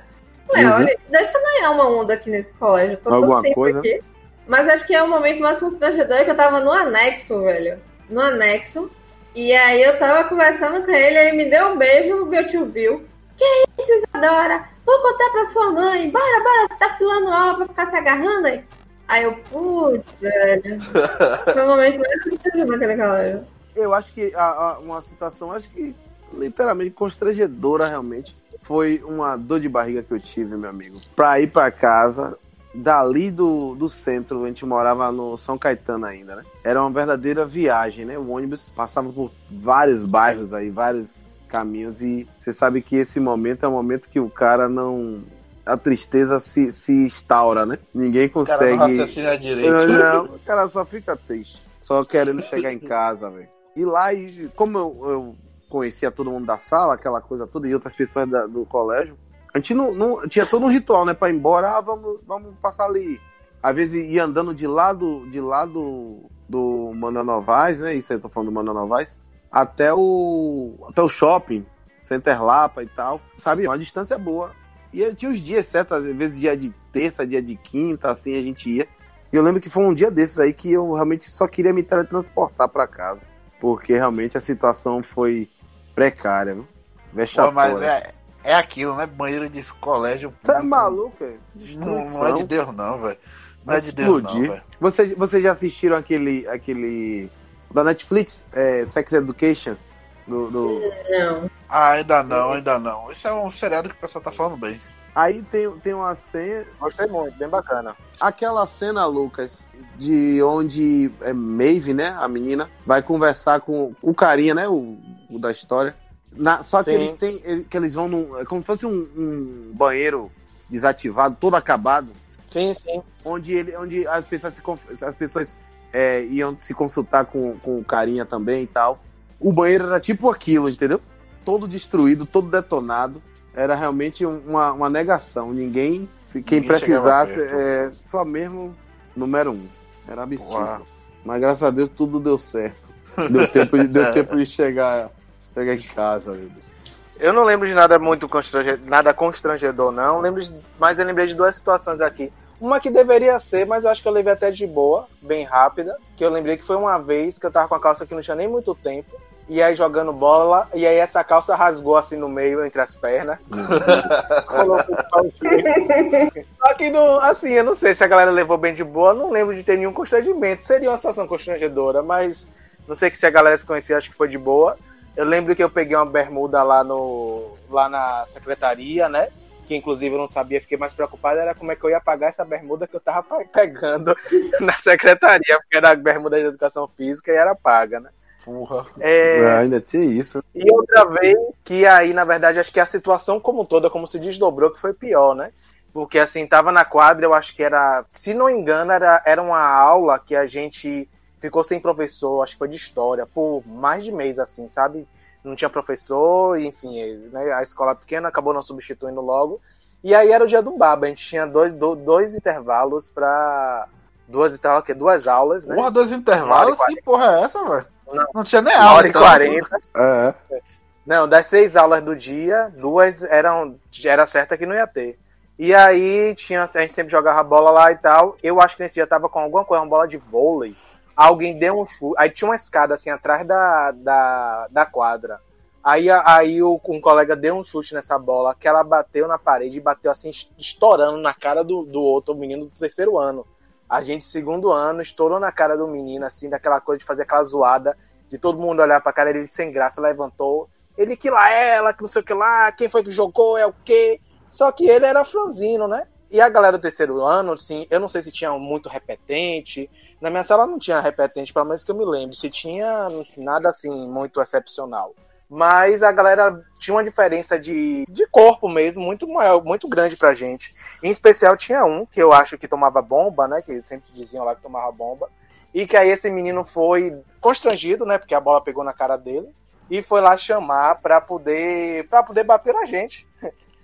Falei, uhum. olha, deixa eu ganhar uma onda aqui nesse colégio. tô Alguma todo tempo coisa? aqui. Mas acho que é o momento mais constrangedor que eu tava no anexo, velho. No anexo. E aí eu tava conversando com ele, ele me deu um beijo, meu tio viu. Que isso, Isadora? Vou contar pra sua mãe. Bora, bora, você tá filando aula pra ficar se agarrando aí? Aí eu, putz, velho. Foi o momento mais naquele colégio. Eu acho que a, a, uma situação, acho que literalmente constrangedora, realmente. Foi uma dor de barriga que eu tive, meu amigo. Pra ir pra casa, dali do, do centro, a gente morava no São Caetano ainda, né? Era uma verdadeira viagem, né? O ônibus passava por vários bairros aí, vários caminhos, e você sabe que esse momento é um momento que o cara não. A tristeza se, se instaura, né? Ninguém consegue. O cara não raciocina direito. Não, o cara só fica triste. Só querendo chegar em casa, velho. E lá, e como eu, eu conhecia todo mundo da sala, aquela coisa toda, e outras pessoas da, do colégio, a gente não, não tinha todo um ritual, né? Pra ir embora, ah, vamos, vamos passar ali. Às vezes ia andando de lado, de lado do Manoel Novaes, né? Isso aí eu tô falando do Manoel Novaes, até o, até o shopping, Center Lapa e tal. Sabe? Uma distância boa. E tinha os dias certos, às vezes dia de terça, dia de quinta, assim a gente ia. E eu lembro que foi um dia desses aí que eu realmente só queria me teletransportar para casa. Porque realmente a situação foi precária, viu? Vexatória. mas é, é aquilo, né? Banheiro de colégio. Você é maluco, é? Não, não, é de Deus, não, velho. Não é de Deus, não, velho. Vocês você já assistiram aquele. aquele. Da Netflix, é, Sex Education? Do, do... Não. Ah, ainda não, ainda não. Isso é um seriado que o pessoal tá falando bem. Aí tem, tem uma cena. Gostei muito, bem bacana. Aquela cena, Lucas, de onde é Maeve, né? A menina, vai conversar com o carinha, né? O, o da história. Na, só que Sim. eles têm. Eles, que eles vão num. É como se fosse um, um, banheiro desativado, todo acabado. Sim, sim. Onde, ele, onde as pessoas, se, as pessoas é, iam se consultar com, com o carinha também e tal. O banheiro era tipo aquilo, entendeu? Todo destruído, todo detonado. Era realmente uma, uma negação. Ninguém, se, quem Ninguém precisasse, é, só mesmo número um. Era absurdo. Uau. Mas graças a Deus tudo deu certo. Deu tempo, deu é. tempo de chegar Pegar em casa, Deus. Eu não lembro de nada muito constrangedor, nada constrangedor, não. Lembro de, mas eu lembrei de duas situações aqui. Uma que deveria ser, mas eu acho que eu levei até de boa, bem rápida. Que eu lembrei que foi uma vez que eu tava com a calça que não tinha nem muito tempo. E aí jogando bola, e aí essa calça rasgou assim no meio, entre as pernas. Só que, não, assim, eu não sei se a galera levou bem de boa, não lembro de ter nenhum constrangimento. Seria uma situação constrangedora, mas não sei que se a galera se conhecia, acho que foi de boa. Eu lembro que eu peguei uma bermuda lá, no, lá na secretaria, né? Que inclusive eu não sabia, fiquei mais preocupado, era como é que eu ia pagar essa bermuda que eu tava pegando na secretaria, porque era a bermuda de educação física e era paga, né? Porra. É... ainda tinha isso. E outra vez que aí, na verdade, acho que a situação como toda, como se desdobrou, que foi pior, né? Porque assim, tava na quadra, eu acho que era, se não engano, era, era uma aula que a gente ficou sem professor, acho que foi de história, por mais de mês, assim, sabe? Não tinha professor, enfim, né, a escola pequena acabou não substituindo logo. E aí era o dia do Baba, a gente tinha dois, dois intervalos para duas, que duas aulas, né? Porra, dois intervalos? Que porra é essa, velho? Não, não, tinha nem aula. Hora e quarenta. É. Não, das seis aulas do dia, duas eram era certa que não ia ter. E aí tinha, a gente sempre jogava bola lá e tal. Eu acho que nesse dia tava com alguma coisa, uma bola de vôlei alguém deu um chute. Aí tinha uma escada assim atrás da, da, da quadra. Aí, aí o, um colega deu um chute nessa bola que ela bateu na parede e bateu assim, estourando na cara do, do outro menino do terceiro ano. A gente, segundo ano, estourou na cara do menino, assim, daquela coisa de fazer aquela zoada, de todo mundo olhar pra cara, ele sem graça levantou. Ele que lá é ela, que não sei o que lá, quem foi que jogou, é o quê? Só que ele era franzino, né? E a galera do terceiro ano, assim, eu não sei se tinha muito repetente, na minha sala não tinha repetente, pelo menos que eu me lembre. Se tinha, nada assim muito excepcional. mas a galera tinha uma diferença de, de corpo mesmo muito maior, muito grande pra gente. Em especial tinha um que eu acho que tomava bomba, né? Que sempre diziam lá que tomava bomba. E que aí esse menino foi constrangido, né? Porque a bola pegou na cara dele. E foi lá chamar pra poder, pra poder bater na gente.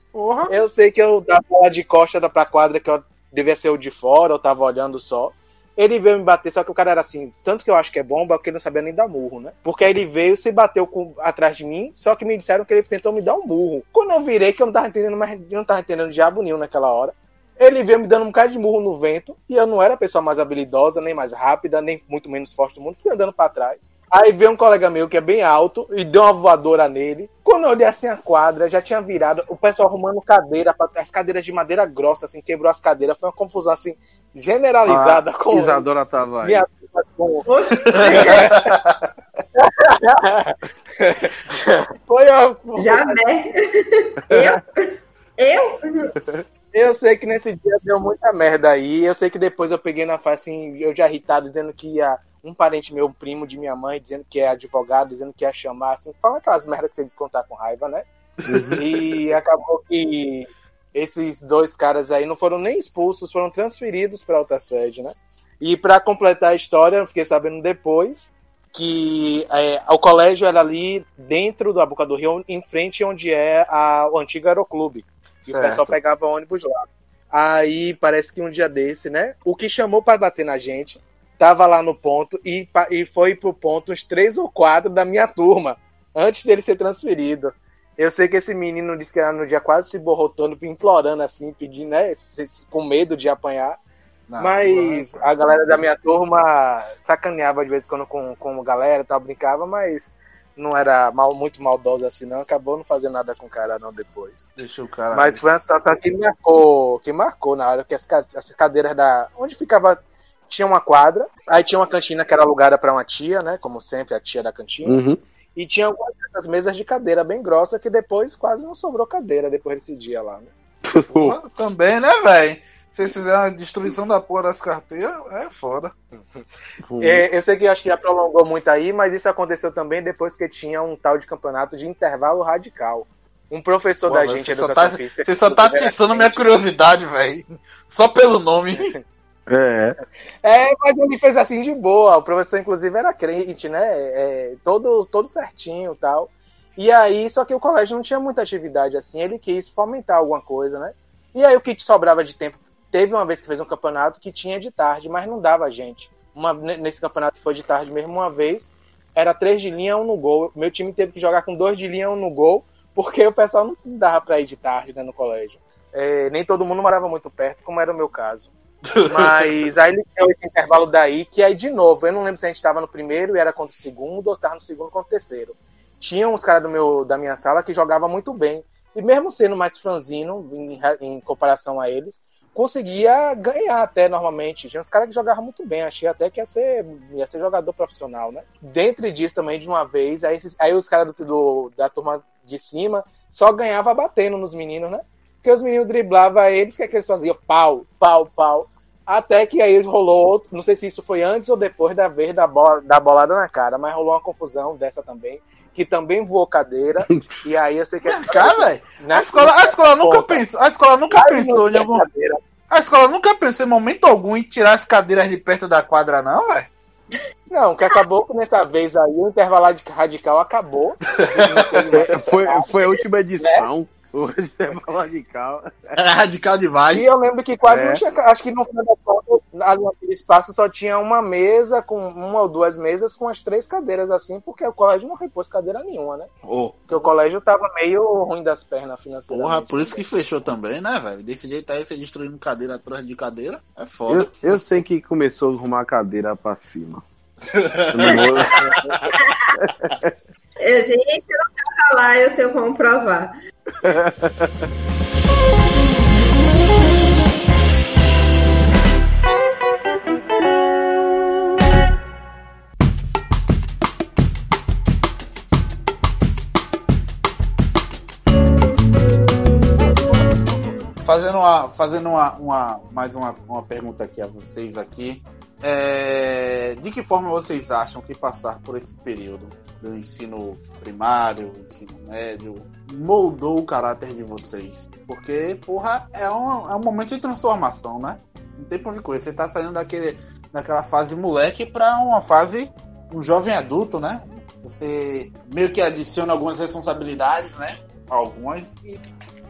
Porra. Eu sei que eu dava bola de costa pra quadra, que eu devia ser o de fora, eu tava olhando só. Ele veio me bater, só que o cara era assim, tanto que eu acho que é bomba, porque ele não sabia nem dar murro, né? Porque ele veio, se bateu com, atrás de mim, só que me disseram que ele tentou me dar um murro. Quando eu virei, que eu não tava entendendo mais, eu não tava entendendo diabo nenhum naquela hora. Ele veio me dando um bocado de murro no vento, e eu não era a pessoa mais habilidosa, nem mais rápida, nem muito menos forte do mundo, fui andando para trás. Aí veio um colega meu que é bem alto e deu uma voadora nele. Quando eu olhei assim a quadra, já tinha virado, o pessoal arrumando cadeira, as cadeiras de madeira grossa, assim, quebrou as cadeiras, foi uma confusão assim, generalizada a com. Isadora tava aí. Minha com... Foi uma... já né? Eu? Eu? Eu sei que nesse dia deu muita merda aí. Eu sei que depois eu peguei na face, assim, eu já irritado, dizendo que ia. Um parente meu, um primo de minha mãe, dizendo que é advogado, dizendo que ia chamar, assim, fala aquelas merdas que você descontar com raiva, né? E acabou que esses dois caras aí não foram nem expulsos, foram transferidos para outra sede, né? E para completar a história, eu fiquei sabendo depois que é, o colégio era ali dentro da Boca do Rio, em frente onde é a, o antigo aeroclube. E o Certo. pessoal pegava ônibus lá. Aí parece que um dia desse, né? O que chamou para bater na gente tava lá no ponto e, e foi pro ponto uns três ou quatro da minha turma, antes dele ser transferido. Eu sei que esse menino disse que era no dia quase se borrotando, implorando assim, pedindo, né? Com medo de apanhar. Não, Mas não, a galera da minha turma sacaneava de vez em quando com, com a galera e tal, brincava, mas não era mal, muito maldosa assim, não. Acabou não fazendo nada com o cara, não, depois. Deixa o cara. Mas foi uma situação que marcou, que marcou na hora que as, as cadeiras da. Onde ficava. Tinha uma quadra, aí tinha uma cantina que era alugada para uma tia, né? Como sempre, a tia da cantina. Uhum. E tinha algumas dessas mesas de cadeira bem grossa que depois quase não sobrou cadeira depois desse dia lá, né? Porra, também, né, velho? Vocês fizeram a destruição da porra das carteiras, é foda. É, eu sei que acho que já prolongou muito aí, mas isso aconteceu também depois que tinha um tal de campeonato de intervalo radical. Um professor Pô, da gente, você só tá, física, você só tá atiçando minha crente. curiosidade, velho. Só pelo nome. É. É, mas ele fez assim de boa. O professor, inclusive, era crente, né? É, todo, todo certinho tal. E aí, só que o colégio não tinha muita atividade assim. Ele quis fomentar alguma coisa, né? E aí, o que sobrava de tempo? Teve uma vez que fez um campeonato que tinha de tarde, mas não dava gente. Uma, nesse campeonato que foi de tarde mesmo, uma vez, era três de linha, um no gol. Meu time teve que jogar com dois de linha, um no gol, porque o pessoal não dava pra ir de tarde né, no colégio. É, nem todo mundo morava muito perto, como era o meu caso. Mas aí ele deu esse intervalo daí, que aí de novo, eu não lembro se a gente estava no primeiro e era contra o segundo, ou se estava no segundo contra o terceiro. Tinha uns caras da minha sala que jogavam muito bem. E mesmo sendo mais franzino em, em comparação a eles, conseguia ganhar até normalmente. Tinha uns caras que jogavam muito bem, achei até que ia ser, ia ser jogador profissional, né? Dentro disso também, de uma vez, aí, esses- aí os caras do, do- da turma de cima só ganhava batendo nos meninos, né? Porque os meninos driblavam eles, que, é que eles faziam? Pau, pau, pau. Até que aí rolou outro, não sei se isso foi antes ou depois da vez da, bola, da bolada na cara, mas rolou uma confusão dessa também, que também voou cadeira, e aí eu sei que... Cá, velho. Na- A escola, a escola nunca Ponta. pensou. A escola nunca Quase pensou em algum. cadeira. A escola nunca pensou em momento algum em tirar as cadeiras de perto da quadra, não, velho. Não, que acabou com nessa vez aí, o intervalo radical acabou. Foi, foi a última edição. Hoje é radical. Era radical demais. E eu lembro que quase É. não tinha. Acho que no final contas, ali naquele espaço só tinha uma mesa, com uma ou duas mesas com as três cadeiras assim, porque o colégio não repôs cadeira nenhuma, né? Ô, Porque o colégio tava meio ruim das pernas financeiramente. porra, por isso que fechou também, né, velho? Desse jeito aí, você destruindo cadeira atrás de cadeira, é foda. Eu, eu sei que começou a arrumar a cadeira pra cima. Eu, gente, eu não quero falar, eu tenho como provar. Fazendo, uma, fazendo uma, uma- mais uma, uma pergunta aqui a vocês aqui. É, de que forma vocês acham que passar por esse período do ensino primário, ensino médio, moldou o caráter de vocês? Porque, porra, é um, é um momento de transformação, né? Não tem por que coisa. Você tá saindo daquele, daquela fase moleque pra uma fase, um jovem adulto, né? Você meio que adiciona algumas responsabilidades, né? Algumas, e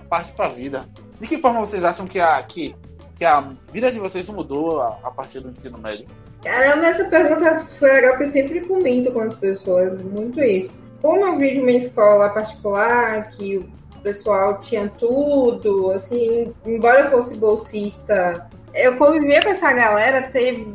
parte pra vida. De que forma vocês acham que a, que, que a vida de vocês mudou a, a partir do ensino médio? Caramba, essa pergunta foi legal porque eu sempre comento com as pessoas muito isso. Como eu vi de uma escola particular que o pessoal tinha tudo, assim, embora eu fosse bolsista, eu convivia com essa galera, ter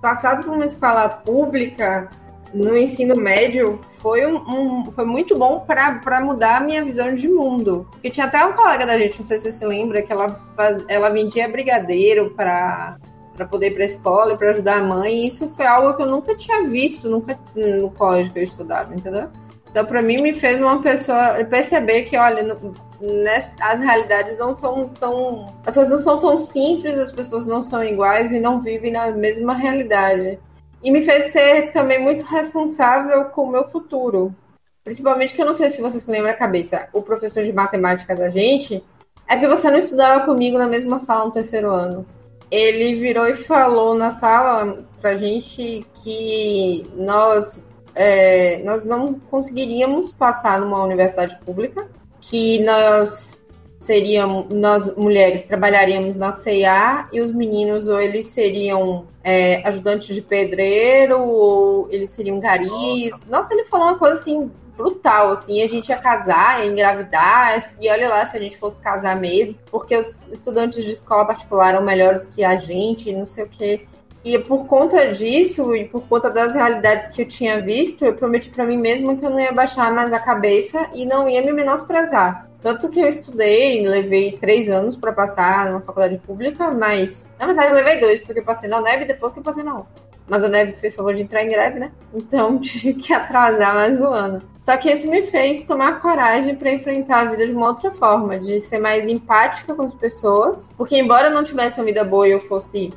passado por uma escola pública no ensino médio foi, um, um foi muito bom para mudar a minha visão de mundo. Porque tinha até um colega da gente, não sei se você se lembra, que ela, faz, ela vendia brigadeiro para para poder ir para a escola e para ajudar a mãe. E isso foi algo que eu nunca tinha visto, nunca no colégio que eu estudava, entendeu? Então, para mim, me fez uma pessoa perceber que, olha, as realidades não são tão. As coisas não são tão simples, as pessoas não são iguais e não vivem na mesma realidade. E me fez ser também muito responsável com o meu futuro. Principalmente que eu não sei se você se lembra a cabeça, o professor de matemática da gente é que você não estudava comigo na mesma sala no terceiro ano ele virou e falou na sala pra gente que nós, é, nós não conseguiríamos passar numa universidade pública, que nós seríamos, nós mulheres trabalharíamos na CIA e os meninos ou eles seriam é, ajudantes de pedreiro ou eles seriam garis. Nossa. Nossa, ele falou uma coisa assim brutal, assim, a gente ia casar, ia engravidar, e olha lá se a gente fosse casar mesmo, porque os estudantes de escola particular eram melhores que a gente, não sei o quê. E por conta disso e por conta das realidades que eu tinha visto, eu prometi para mim mesma que eu não ia baixar mais a cabeça e não ia me menosprezar. Tanto que eu estudei, levei três anos para passar numa faculdade pública, mas na verdade eu levei dois, porque eu passei na neve depois que eu passei na UF. Mas a neve fez favor de entrar em greve, né? Então tive que atrasar mais um ano. Só que isso me fez tomar coragem para enfrentar a vida de uma outra forma, de ser mais empática com as pessoas. Porque embora eu não tivesse uma vida boa e eu fosse,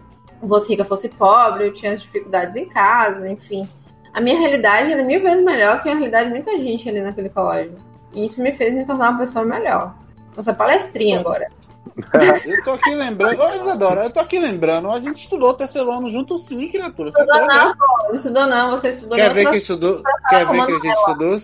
fosse rica, fosse pobre, eu tinha as dificuldades em casa, enfim. A minha realidade era mil vezes melhor que a realidade de muita gente ali naquele colégio. E isso me fez me tornar uma pessoa melhor. Nossa palestrinha agora. eu tô aqui lembrando. Ô, Isadora, eu tô aqui lembrando. A gente estudou terceiro ano junto sim, criatura. Você estudou tá não, pô. Não estudou não, você estudou Quer ver quem estudou? Quer ver quem a gente estudou?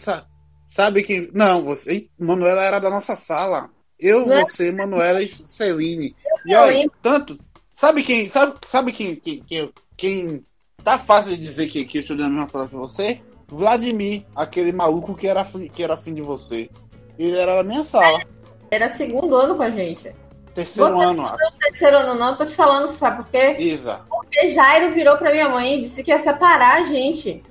Sabe quem. Não, você. Manuela era da nossa sala. Eu, não. você, Manuela e Celine. E olha, tanto. Sabe quem. Sabe, sabe quem, quem, quem, quem tá fácil de dizer que, que eu estudei na mesma sala que você? Vladimir, aquele maluco que era, que era afim de você. Ele era da minha sala. Era segundo ano com a gente. Terceiro você ano. Não terceiro ano não, tô te falando, sabe por quê? Isa. Porque Jairo virou pra minha mãe e disse que ia separar a gente.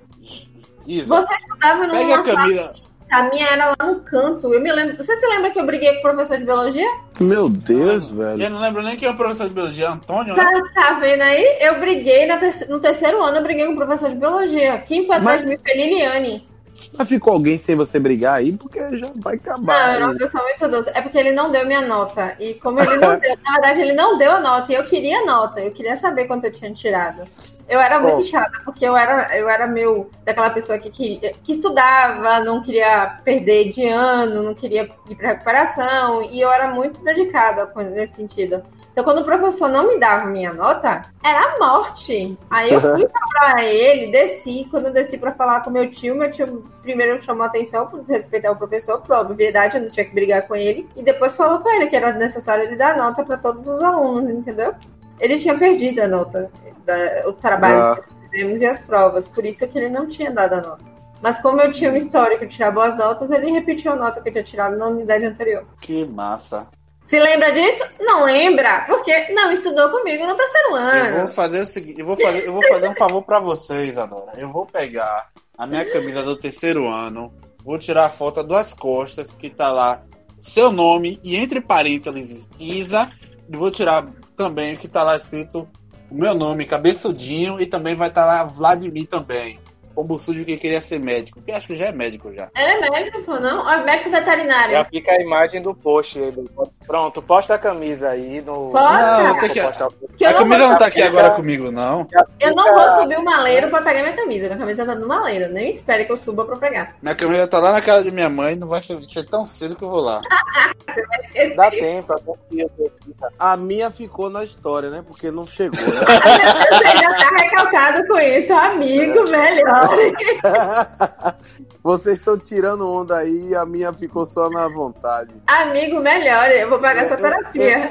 Isa. Você estudava numa Pega a Camila. Sala... A minha era lá no canto. Eu me lembro. Você se lembra que eu briguei com o professor de biologia? Meu Deus, velho. Eu não lembro nem quem é o professor de biologia, Antônio, né? Tá, tá vendo aí? Eu briguei no terceiro ano, eu briguei com o professor de biologia. Quem foi atrás Mas... de mim foi Liliane. Mas ficou alguém sem você brigar aí, porque já vai acabar. Não, era uma pessoa muito doce. É porque ele não deu minha nota. E como ele não deu, na verdade, ele não deu a nota. E eu queria a nota. Eu queria saber quanto eu tinha tirado. Eu era muito chata, porque eu era, eu era meu, daquela pessoa que, que, que estudava, não queria perder de ano, não queria ir para recuperação, e eu era muito dedicada nesse sentido. Então, quando o professor não me dava minha nota, era a morte. Aí eu fui para ele, desci. Quando eu desci para falar com meu tio, meu tio primeiro chamou atenção por desrespeitar o professor, por obviedade, eu não tinha que brigar com ele. E depois falou com ele que era necessário ele dar nota para todos os alunos, entendeu? Ele tinha perdido a nota, da, os trabalhos ah. que nós fizemos e as provas, por isso é que ele não tinha dado a nota. Mas como eu tinha um histórico de tirar boas notas, ele repetiu a nota que eu tinha tirado na unidade anterior. Que massa. Se lembra disso? Não lembra, porque não estudou comigo no terceiro ano. Eu vou fazer o seguinte, eu vou fazer, eu vou fazer um favor para vocês, Adora. Eu vou pegar a minha camisa do terceiro ano, vou tirar a foto das costas que tá lá seu nome e entre parênteses Isa, e vou tirar também que tá lá escrito o meu nome, cabeçudinho, e também vai estar tá lá Vladimir também. Pombo sujo que queria ser médico. Porque acho que já é médico já. Ele é médico, pô, não? Ó, médico veterinário. Já fica a imagem do post. aí do- Pronto, posta a camisa aí no. Posta? Não, tem que- Postar- Que a camisa não tá aqui fica- agora comigo, não. Eu não vou subir o maleiro pra pegar minha camisa. Minha camisa tá no maleiro. Nem espere que eu suba pra pegar. Minha camisa tá lá na casa de minha mãe, não vai ser, ser tão cedo que eu vou lá. Dá tempo, até que eu tô aqui, tá? A minha ficou na história, né? Porque não chegou, né? Você já tá recalcado com isso, amigo melhor. Vocês estão tirando onda aí e a minha ficou só na vontade. Amigo melhor, eu vou pagar essa terapia.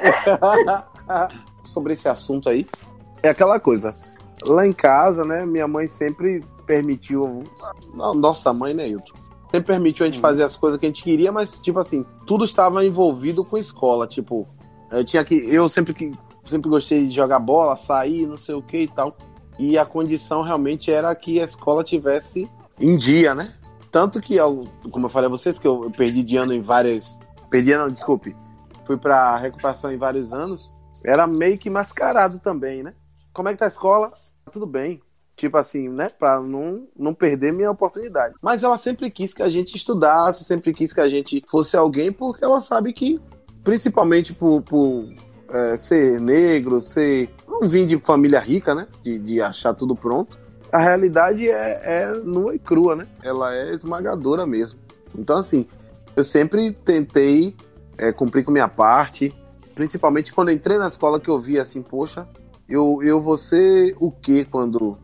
Sobre esse assunto aí, é aquela coisa. Lá em casa, né, minha mãe sempre permitiu. Nossa mãe, né, Hilton? Sempre permitiu a gente fazer as coisas que a gente queria, mas, tipo assim, tudo estava envolvido com escola. Tipo, eu tinha que. Eu sempre que sempre gostei de jogar bola, sair, não sei o que e tal. E a condição realmente era que a escola tivesse em dia, né? Tanto que, como eu falei a vocês, que eu, eu perdi de ano em várias. Perdi, não, desculpe. Fui pra recuperação em vários anos. Era meio que mascarado também, né? Como é que tá a escola? Tá Tudo bem. Tipo assim, né? Pra não, não perder minha oportunidade. Mas ela sempre quis que a gente estudasse, sempre quis que a gente fosse alguém, porque ela sabe que, principalmente por, por é, ser negro, ser. Não vim de família rica, né? De, de achar tudo pronto. A realidade é, é nua e crua, né? Ela é esmagadora mesmo. Então, assim, eu sempre tentei é, cumprir com minha parte. Principalmente quando entrei na escola que eu vi assim, poxa, eu, eu vou ser o quê quando.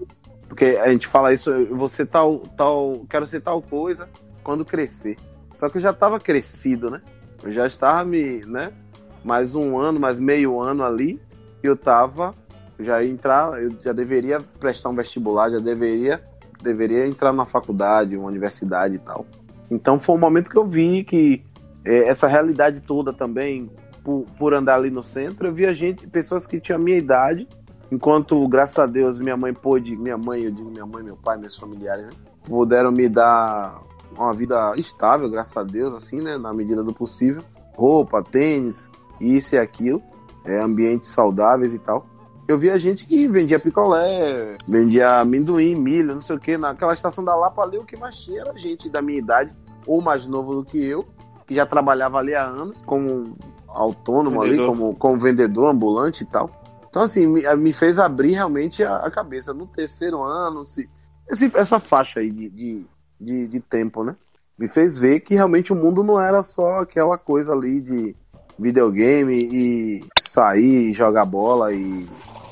Porque a gente fala isso, eu vou ser tal, tal. Quero ser tal coisa quando crescer. Só que eu já estava crescido, né? Eu já estava me, né? Mais um ano, mais meio ano ali, eu tava. Já entrar, eu já deveria prestar um vestibular, já deveria, deveria entrar na faculdade, uma universidade e tal. Então foi um momento que eu vi que eh, essa realidade toda também, por, por andar ali no centro, eu via gente, pessoas que tinham a minha idade, enquanto, graças a Deus, minha mãe pôde, minha mãe, eu digo minha mãe, meu pai, meus familiares, né, puderam me dar uma vida estável, graças a Deus, assim, né, na medida do possível, roupa, tênis, isso e aquilo, é, ambientes saudáveis e tal. Eu via gente que vendia picolé, vendia amendoim, milho, não sei o que. Naquela estação da Lapa ali, o que mais tinha era gente da minha idade, ou mais novo do que eu, que já trabalhava ali há anos, como autônomo ali, Vendedor. como, como vendedor ambulante e tal. Então, assim, me, me fez abrir realmente a, a cabeça. No terceiro ano, se, esse- essa faixa aí de, de, de, de tempo, né? Me fez ver que realmente o mundo não era só aquela coisa ali de videogame e sair, jogar bola e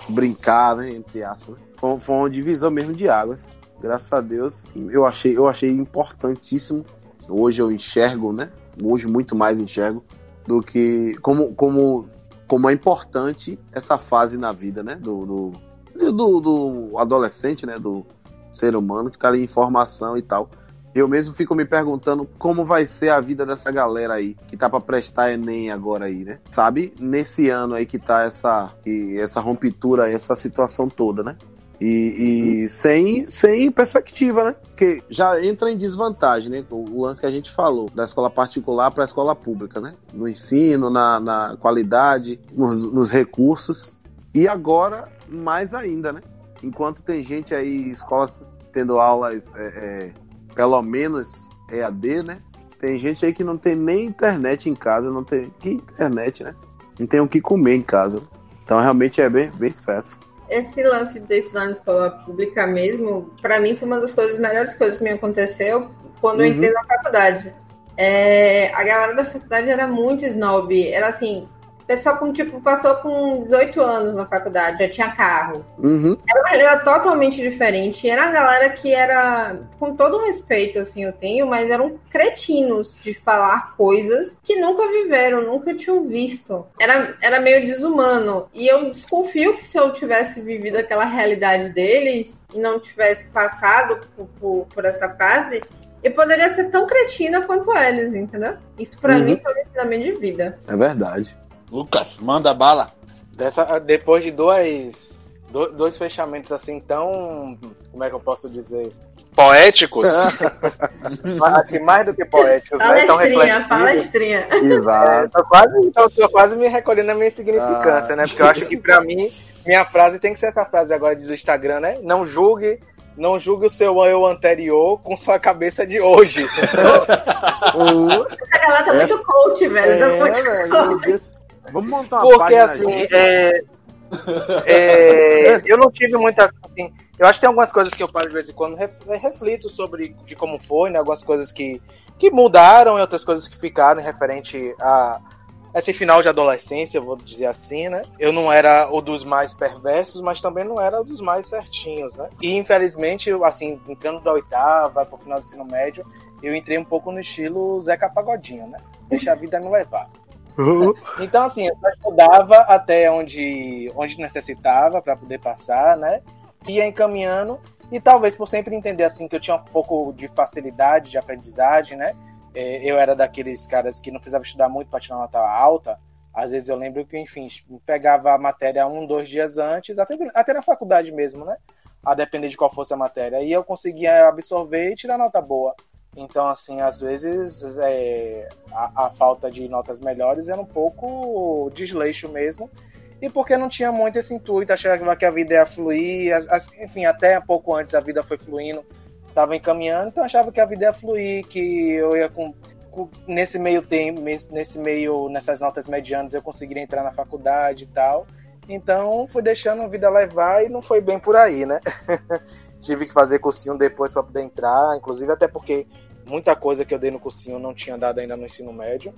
brincar, né? Entre aspas. Foi, foi uma divisão mesmo de águas. Graças a Deus, eu achei, eu achei importantíssimo. Hoje eu enxergo, né? Hoje muito mais enxergo do que como, como, como é importante essa fase na vida, né? Do, do, do, do adolescente, né? Do ser humano que tá ali em formação e tal. Eu mesmo fico me perguntando como vai ser a vida dessa galera aí, que tá pra prestar Enem agora aí, né? Sabe? Nesse ano aí que tá essa, essa rompitura, essa situação toda, né? E, e sem, sem perspectiva, né? Porque já entra em desvantagem, né? O, o lance que a gente falou, da escola particular para a escola pública, né? No ensino, na, na qualidade, nos, nos recursos. E agora, mais ainda, né? Enquanto tem gente aí, escolas tendo aulas, é, é, pelo menos EAD, né? Tem gente aí que não tem nem internet em casa, não tem. Que internet, né? Não tem o que comer em casa. Então realmente é bem, bem esperto. Esse lance de estudar na escola pública mesmo, pra mim foi uma das coisas, melhores coisas que me aconteceu quando eu Uhum. entrei na faculdade. É, a galera da faculdade era muito snob. Era assim, pessoal com, tipo, passou com 18 anos na faculdade, já tinha carro. Uhum. Era uma realidade totalmente diferente. Era a galera que era, com todo o respeito, assim, eu tenho, mas eram cretinos de falar coisas que nunca viveram, nunca tinham visto. Era, era meio desumano. E eu desconfio que se eu tivesse vivido aquela realidade deles e não tivesse passado por, por, por essa fase, eu poderia ser tão cretina quanto eles, entendeu? Isso pra Uhum. mim foi um ensinamento de vida. É verdade. Lucas, manda bala. Dessa, depois de dois, do- dois fechamentos assim tão. Como é que eu posso dizer? Poéticos. Acho que mais do que poéticos, né? Tão Palestrinha, reflexivos. palestrinha. Exato. Tô quase, tô, tô quase me recolhendo na minha insignificância, Ah. né? Porque eu acho que pra mim, minha frase tem que ser essa frase agora do Instagram, né? Não julgue não julgue o seu eu anterior com sua cabeça de hoje. Ela tá muito coach, velho. tá muito É, coach. Vamos montar uma Porque assim, é, é, eu não tive muita. assim, eu acho que tem algumas coisas que eu paro de vez em quando, ref- reflito sobre de como foi, né? Algumas coisas que, que mudaram e outras coisas que ficaram referente a esse final de adolescência, vou dizer assim, né? Eu não era o dos mais perversos, mas também não era o dos mais certinhos, né? E infelizmente, assim, entrando da oitava pro final do ensino médio, eu entrei um pouco no estilo Zeca Pagodinho, né? Deixa a vida me levar. Então, assim, eu estudava até onde, onde necessitava para poder passar, né? Ia encaminhando e talvez por sempre entender assim que eu tinha um pouco de facilidade de aprendizagem, né? É, Eu era daqueles caras que não precisava estudar muito para tirar uma nota alta. Às vezes eu lembro que, enfim, pegava a matéria um, dois dias antes, até, até na faculdade mesmo, né? A depender de qual fosse a matéria. E eu conseguia absorver e tirar nota boa. Então, assim, às vezes é, a, a falta de notas melhores era um pouco desleixo mesmo. E porque não tinha muito esse intuito, achava que a vida ia fluir, as- as- enfim, até pouco antes a vida foi fluindo, estava encaminhando, então achava que a vida ia fluir, que eu ia com, com- nesse meio tempo, nesse meio, nessas notas medianas eu conseguiria entrar na faculdade e tal. Então fui deixando a vida levar e não foi bem por aí, né? Tive que fazer cursinho depois para poder entrar, inclusive até porque muita coisa que eu dei no cursinho não tinha dado ainda no ensino médio,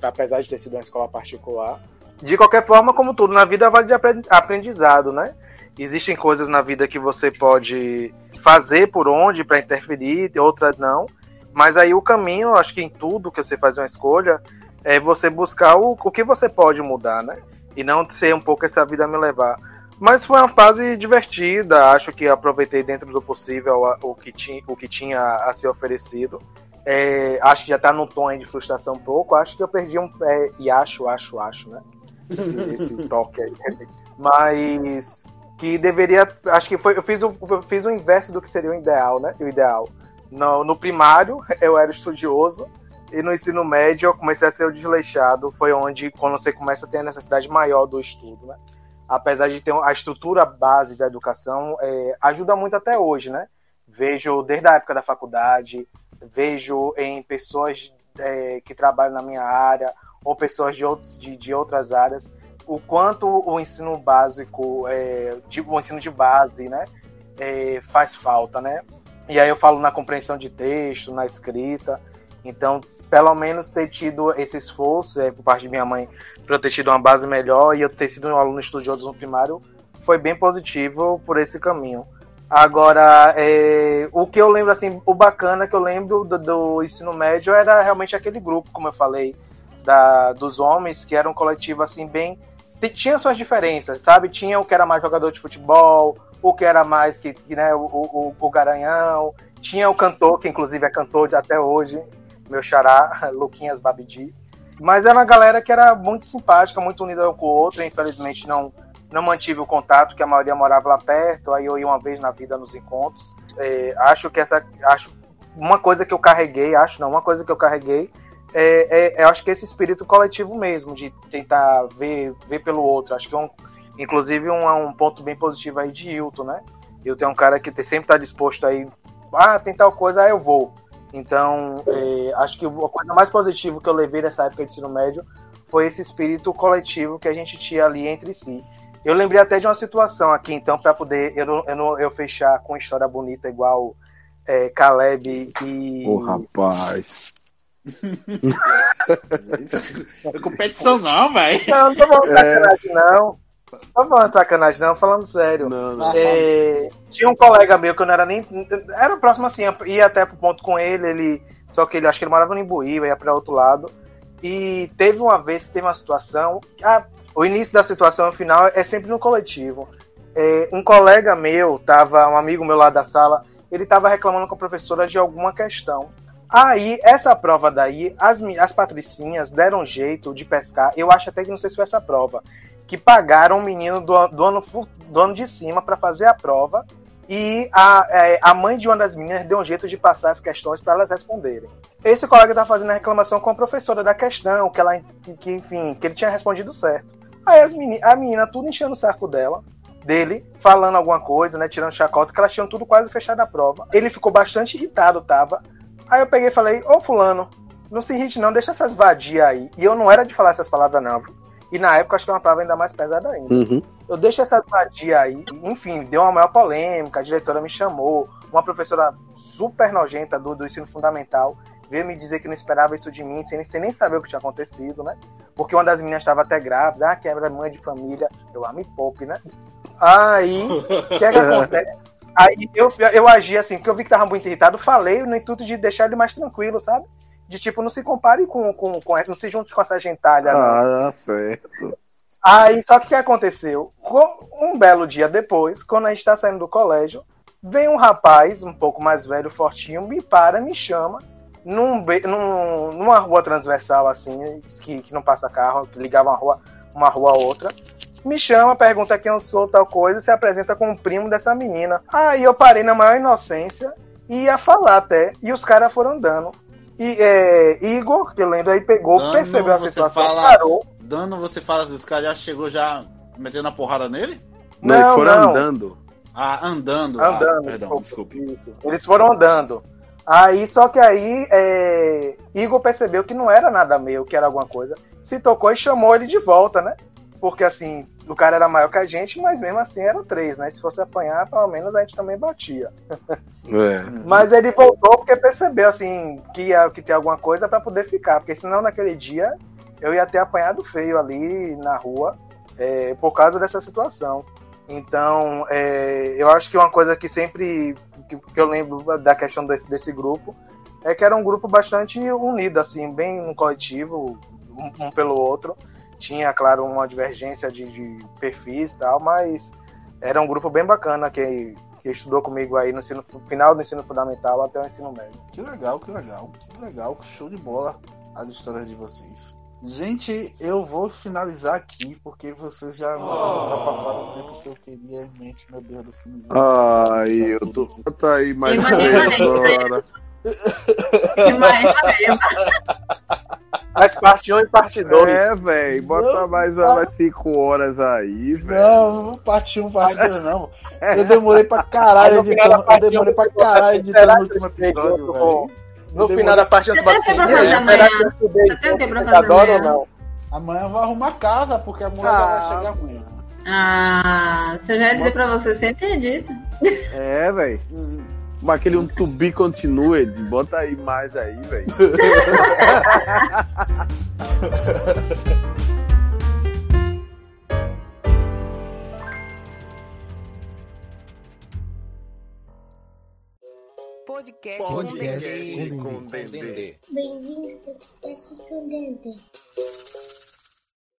apesar de ter sido uma escola particular. De qualquer forma, como tudo na vida, vale de apren- aprendizado, né? Existem coisas na vida que você pode fazer por onde para interferir, outras não. Mas aí o caminho, acho que em tudo que você faz uma escolha, é você buscar o, o que você pode mudar, né? E não ser um pouco essa vida me levar. Mas foi uma fase divertida, acho que aproveitei dentro do possível o que, ti, o que tinha a ser oferecido. É, acho que já tá num tom de frustração um pouco. Acho que eu perdi um. É, e acho, acho, acho, né? Esse, esse toque aí. Mas que deveria. Acho que foi. Eu fiz, o, eu fiz o inverso do que seria o ideal, né? O ideal. No, no primário, eu era estudioso. E no ensino médio, eu comecei a ser o desleixado. Foi onde, quando você começa a ter a necessidade maior do estudo, né? Apesar de ter a estrutura base da educação, é, ajuda muito até hoje, né? Vejo desde a época da faculdade, vejo em pessoas é, que trabalham na minha área ou pessoas de, outros, de, de outras áreas, o quanto o ensino básico, é, o ensino de base, né, é, faz falta, né? E aí eu falo na compreensão de texto, na escrita. Então, pelo menos ter tido esse esforço é, por parte de minha mãe para eu ter tido uma base melhor e eu ter sido um aluno estudioso no primário foi bem positivo por esse caminho. Agora, é, o que eu lembro, assim, o bacana que eu lembro do, do ensino médio era realmente aquele grupo, como eu falei, da, dos homens, que era um coletivo, assim, bem. Tinha suas diferenças, sabe? Tinha o que era mais jogador de futebol, o que era mais que, que né, o, o, o Garanhão, tinha o cantor, que inclusive é cantor até hoje, meu xará, Luquinhas Babidi. Mas era uma galera que era muito simpática, muito unida um com o outro, infelizmente não não mantive o contato, que a maioria morava lá perto, aí eu ia uma vez na vida nos encontros. É, acho que essa. Acho uma coisa que eu carreguei, acho não, uma coisa que eu carreguei é, é, acho que esse espírito coletivo mesmo, de tentar ver, ver pelo outro. Acho que é um, inclusive um, um ponto bem positivo aí de Hilton, né? Hilton é um cara que sempre está disposto aí, ah, tem tal coisa, aí eu vou. Então, é, acho que a coisa mais positiva que eu levei nessa época de ensino médio foi esse espírito coletivo que a gente tinha ali entre si. Eu lembrei até de uma situação aqui, então, para poder eu, eu, eu fechar com uma história bonita igual é, Caleb e. Ô, rapaz. é competição não, velho. Não, não tô falando sacanagem, não. Tô falando sacanagem, não, falando sério. Não, não. É, tinha um colega meu que eu não era nem. Era próximo assim, ia até pro ponto com ele, ele. Só que ele acho que ele morava no Imbuíba, ia para outro lado. E teve uma vez que teve uma situação. Ah, o início da situação o final é sempre no coletivo. É, um colega meu, tava, um amigo meu lá da sala, ele estava reclamando com a professora de alguma questão. Aí, essa prova daí, as, as patricinhas deram jeito de pescar. Eu acho até que não sei se foi essa prova. Que pagaram o menino do, do, ano, do ano de cima para fazer a prova. E a, a mãe de uma das meninas deu um jeito de passar as questões para elas responderem. Esse colega tá fazendo a reclamação com a professora da questão, que ela, que, enfim, que ele tinha respondido certo. Aí as meni, a menina tudo enchendo o saco dela. dele, falando alguma coisa, né? Tirando chacota, que elas tinham tudo quase fechado a prova. Ele ficou bastante irritado, tava. Aí eu peguei e falei, ô fulano, não se irrite não, deixa essas vadias aí. E eu não era de falar essas palavras não, viu? E na época acho que é uma palavra ainda mais pesada ainda. Uhum. Eu deixo essa vadia aí. Enfim, deu uma maior polêmica, a diretora me chamou, uma professora super nojenta do, do ensino fundamental veio me dizer que não esperava isso de mim, sem, sem nem saber o que tinha acontecido, né? Porque uma das meninas estava até grávida, ah, que era mãe de família, eu a me poupe, né? Aí, o que é que acontece? Aí eu, eu agi assim, porque eu vi que tava muito irritado, falei no intuito de deixar ele mais tranquilo, sabe? De tipo, não se compare com, com, com não se junte com essa gentalha. não. Ah, certo. Aí, só que o que aconteceu? Um belo dia depois, quando a gente tá saindo do colégio, vem um rapaz, um pouco mais velho, fortinho, me para, me chama, num, num- numa rua transversal, assim, que, que não passa carro, que ligava uma rua, uma rua a outra. Me chama, pergunta quem eu sou, tal coisa, e se apresenta como primo dessa menina. Aí eu parei na maior inocência e ia falar até, e os caras foram andando. E é, Igor, que eu lembro aí, pegou, Dando, percebeu a situação, fala- parou. Dando, você fala assim, os caras já chegou já metendo a porrada nele? Não, eles Não, foram não. andando. Ah, andando. Andando. Ah, perdão, desculpe. Isso. Eles foram andando. Aí, só que aí, é, Igor percebeu que não era nada meu, que era alguma coisa. Se tocou e chamou ele de volta, né? Porque assim, o cara era maior que a gente, mas mesmo assim eram três, né? Se fosse apanhar, pelo menos a gente também batia. É. Mas ele voltou porque percebeu, assim, que ia que ter alguma coisa pra poder ficar. Porque senão naquele dia eu ia ter apanhado feio ali na rua é, por causa dessa situação. Então, é, eu acho que uma coisa que sempre que, que eu lembro da questão desse, desse grupo é que era um grupo bastante unido, assim, bem um coletivo, um, um pelo outro. Tinha, claro, uma divergência de, de perfis e tal, mas era um grupo bem bacana que, que estudou comigo aí no ensino, final do ensino fundamental até o ensino médio. Que legal, que legal, que legal, show de bola as histórias de vocês. Gente, eu vou finalizar aqui porque vocês já ultrapassaram o tempo que eu queria em mente, meu Deus do filme. Ai, eu tô. Tá aí mais três imanente. agora. Mas, Mas parte 1 e parte 2. É, velho. Bota Não, mais umas 5 horas aí, velho. Não, parte 1, parte 2 não. Eu demorei pra caralho No editando. Eu demorei um, pra caralho assim, editando será o que último episódio, velho. No final da parte Você tem o que pra fazer será amanhã? que eu estudei Você tem o que pra fazer computador ou amanhã? não? Amanhã eu vou arrumar a casa, porque a mulher já Ah. vai chegar amanhã. Ah, se eu já ia dizer pra você, você acredita. É, velho. Mas aquele um to be continued, bota aí mais aí, velho. Podcast, Podcast com. Dendê. Bem-vindo ao podcast com Dendê.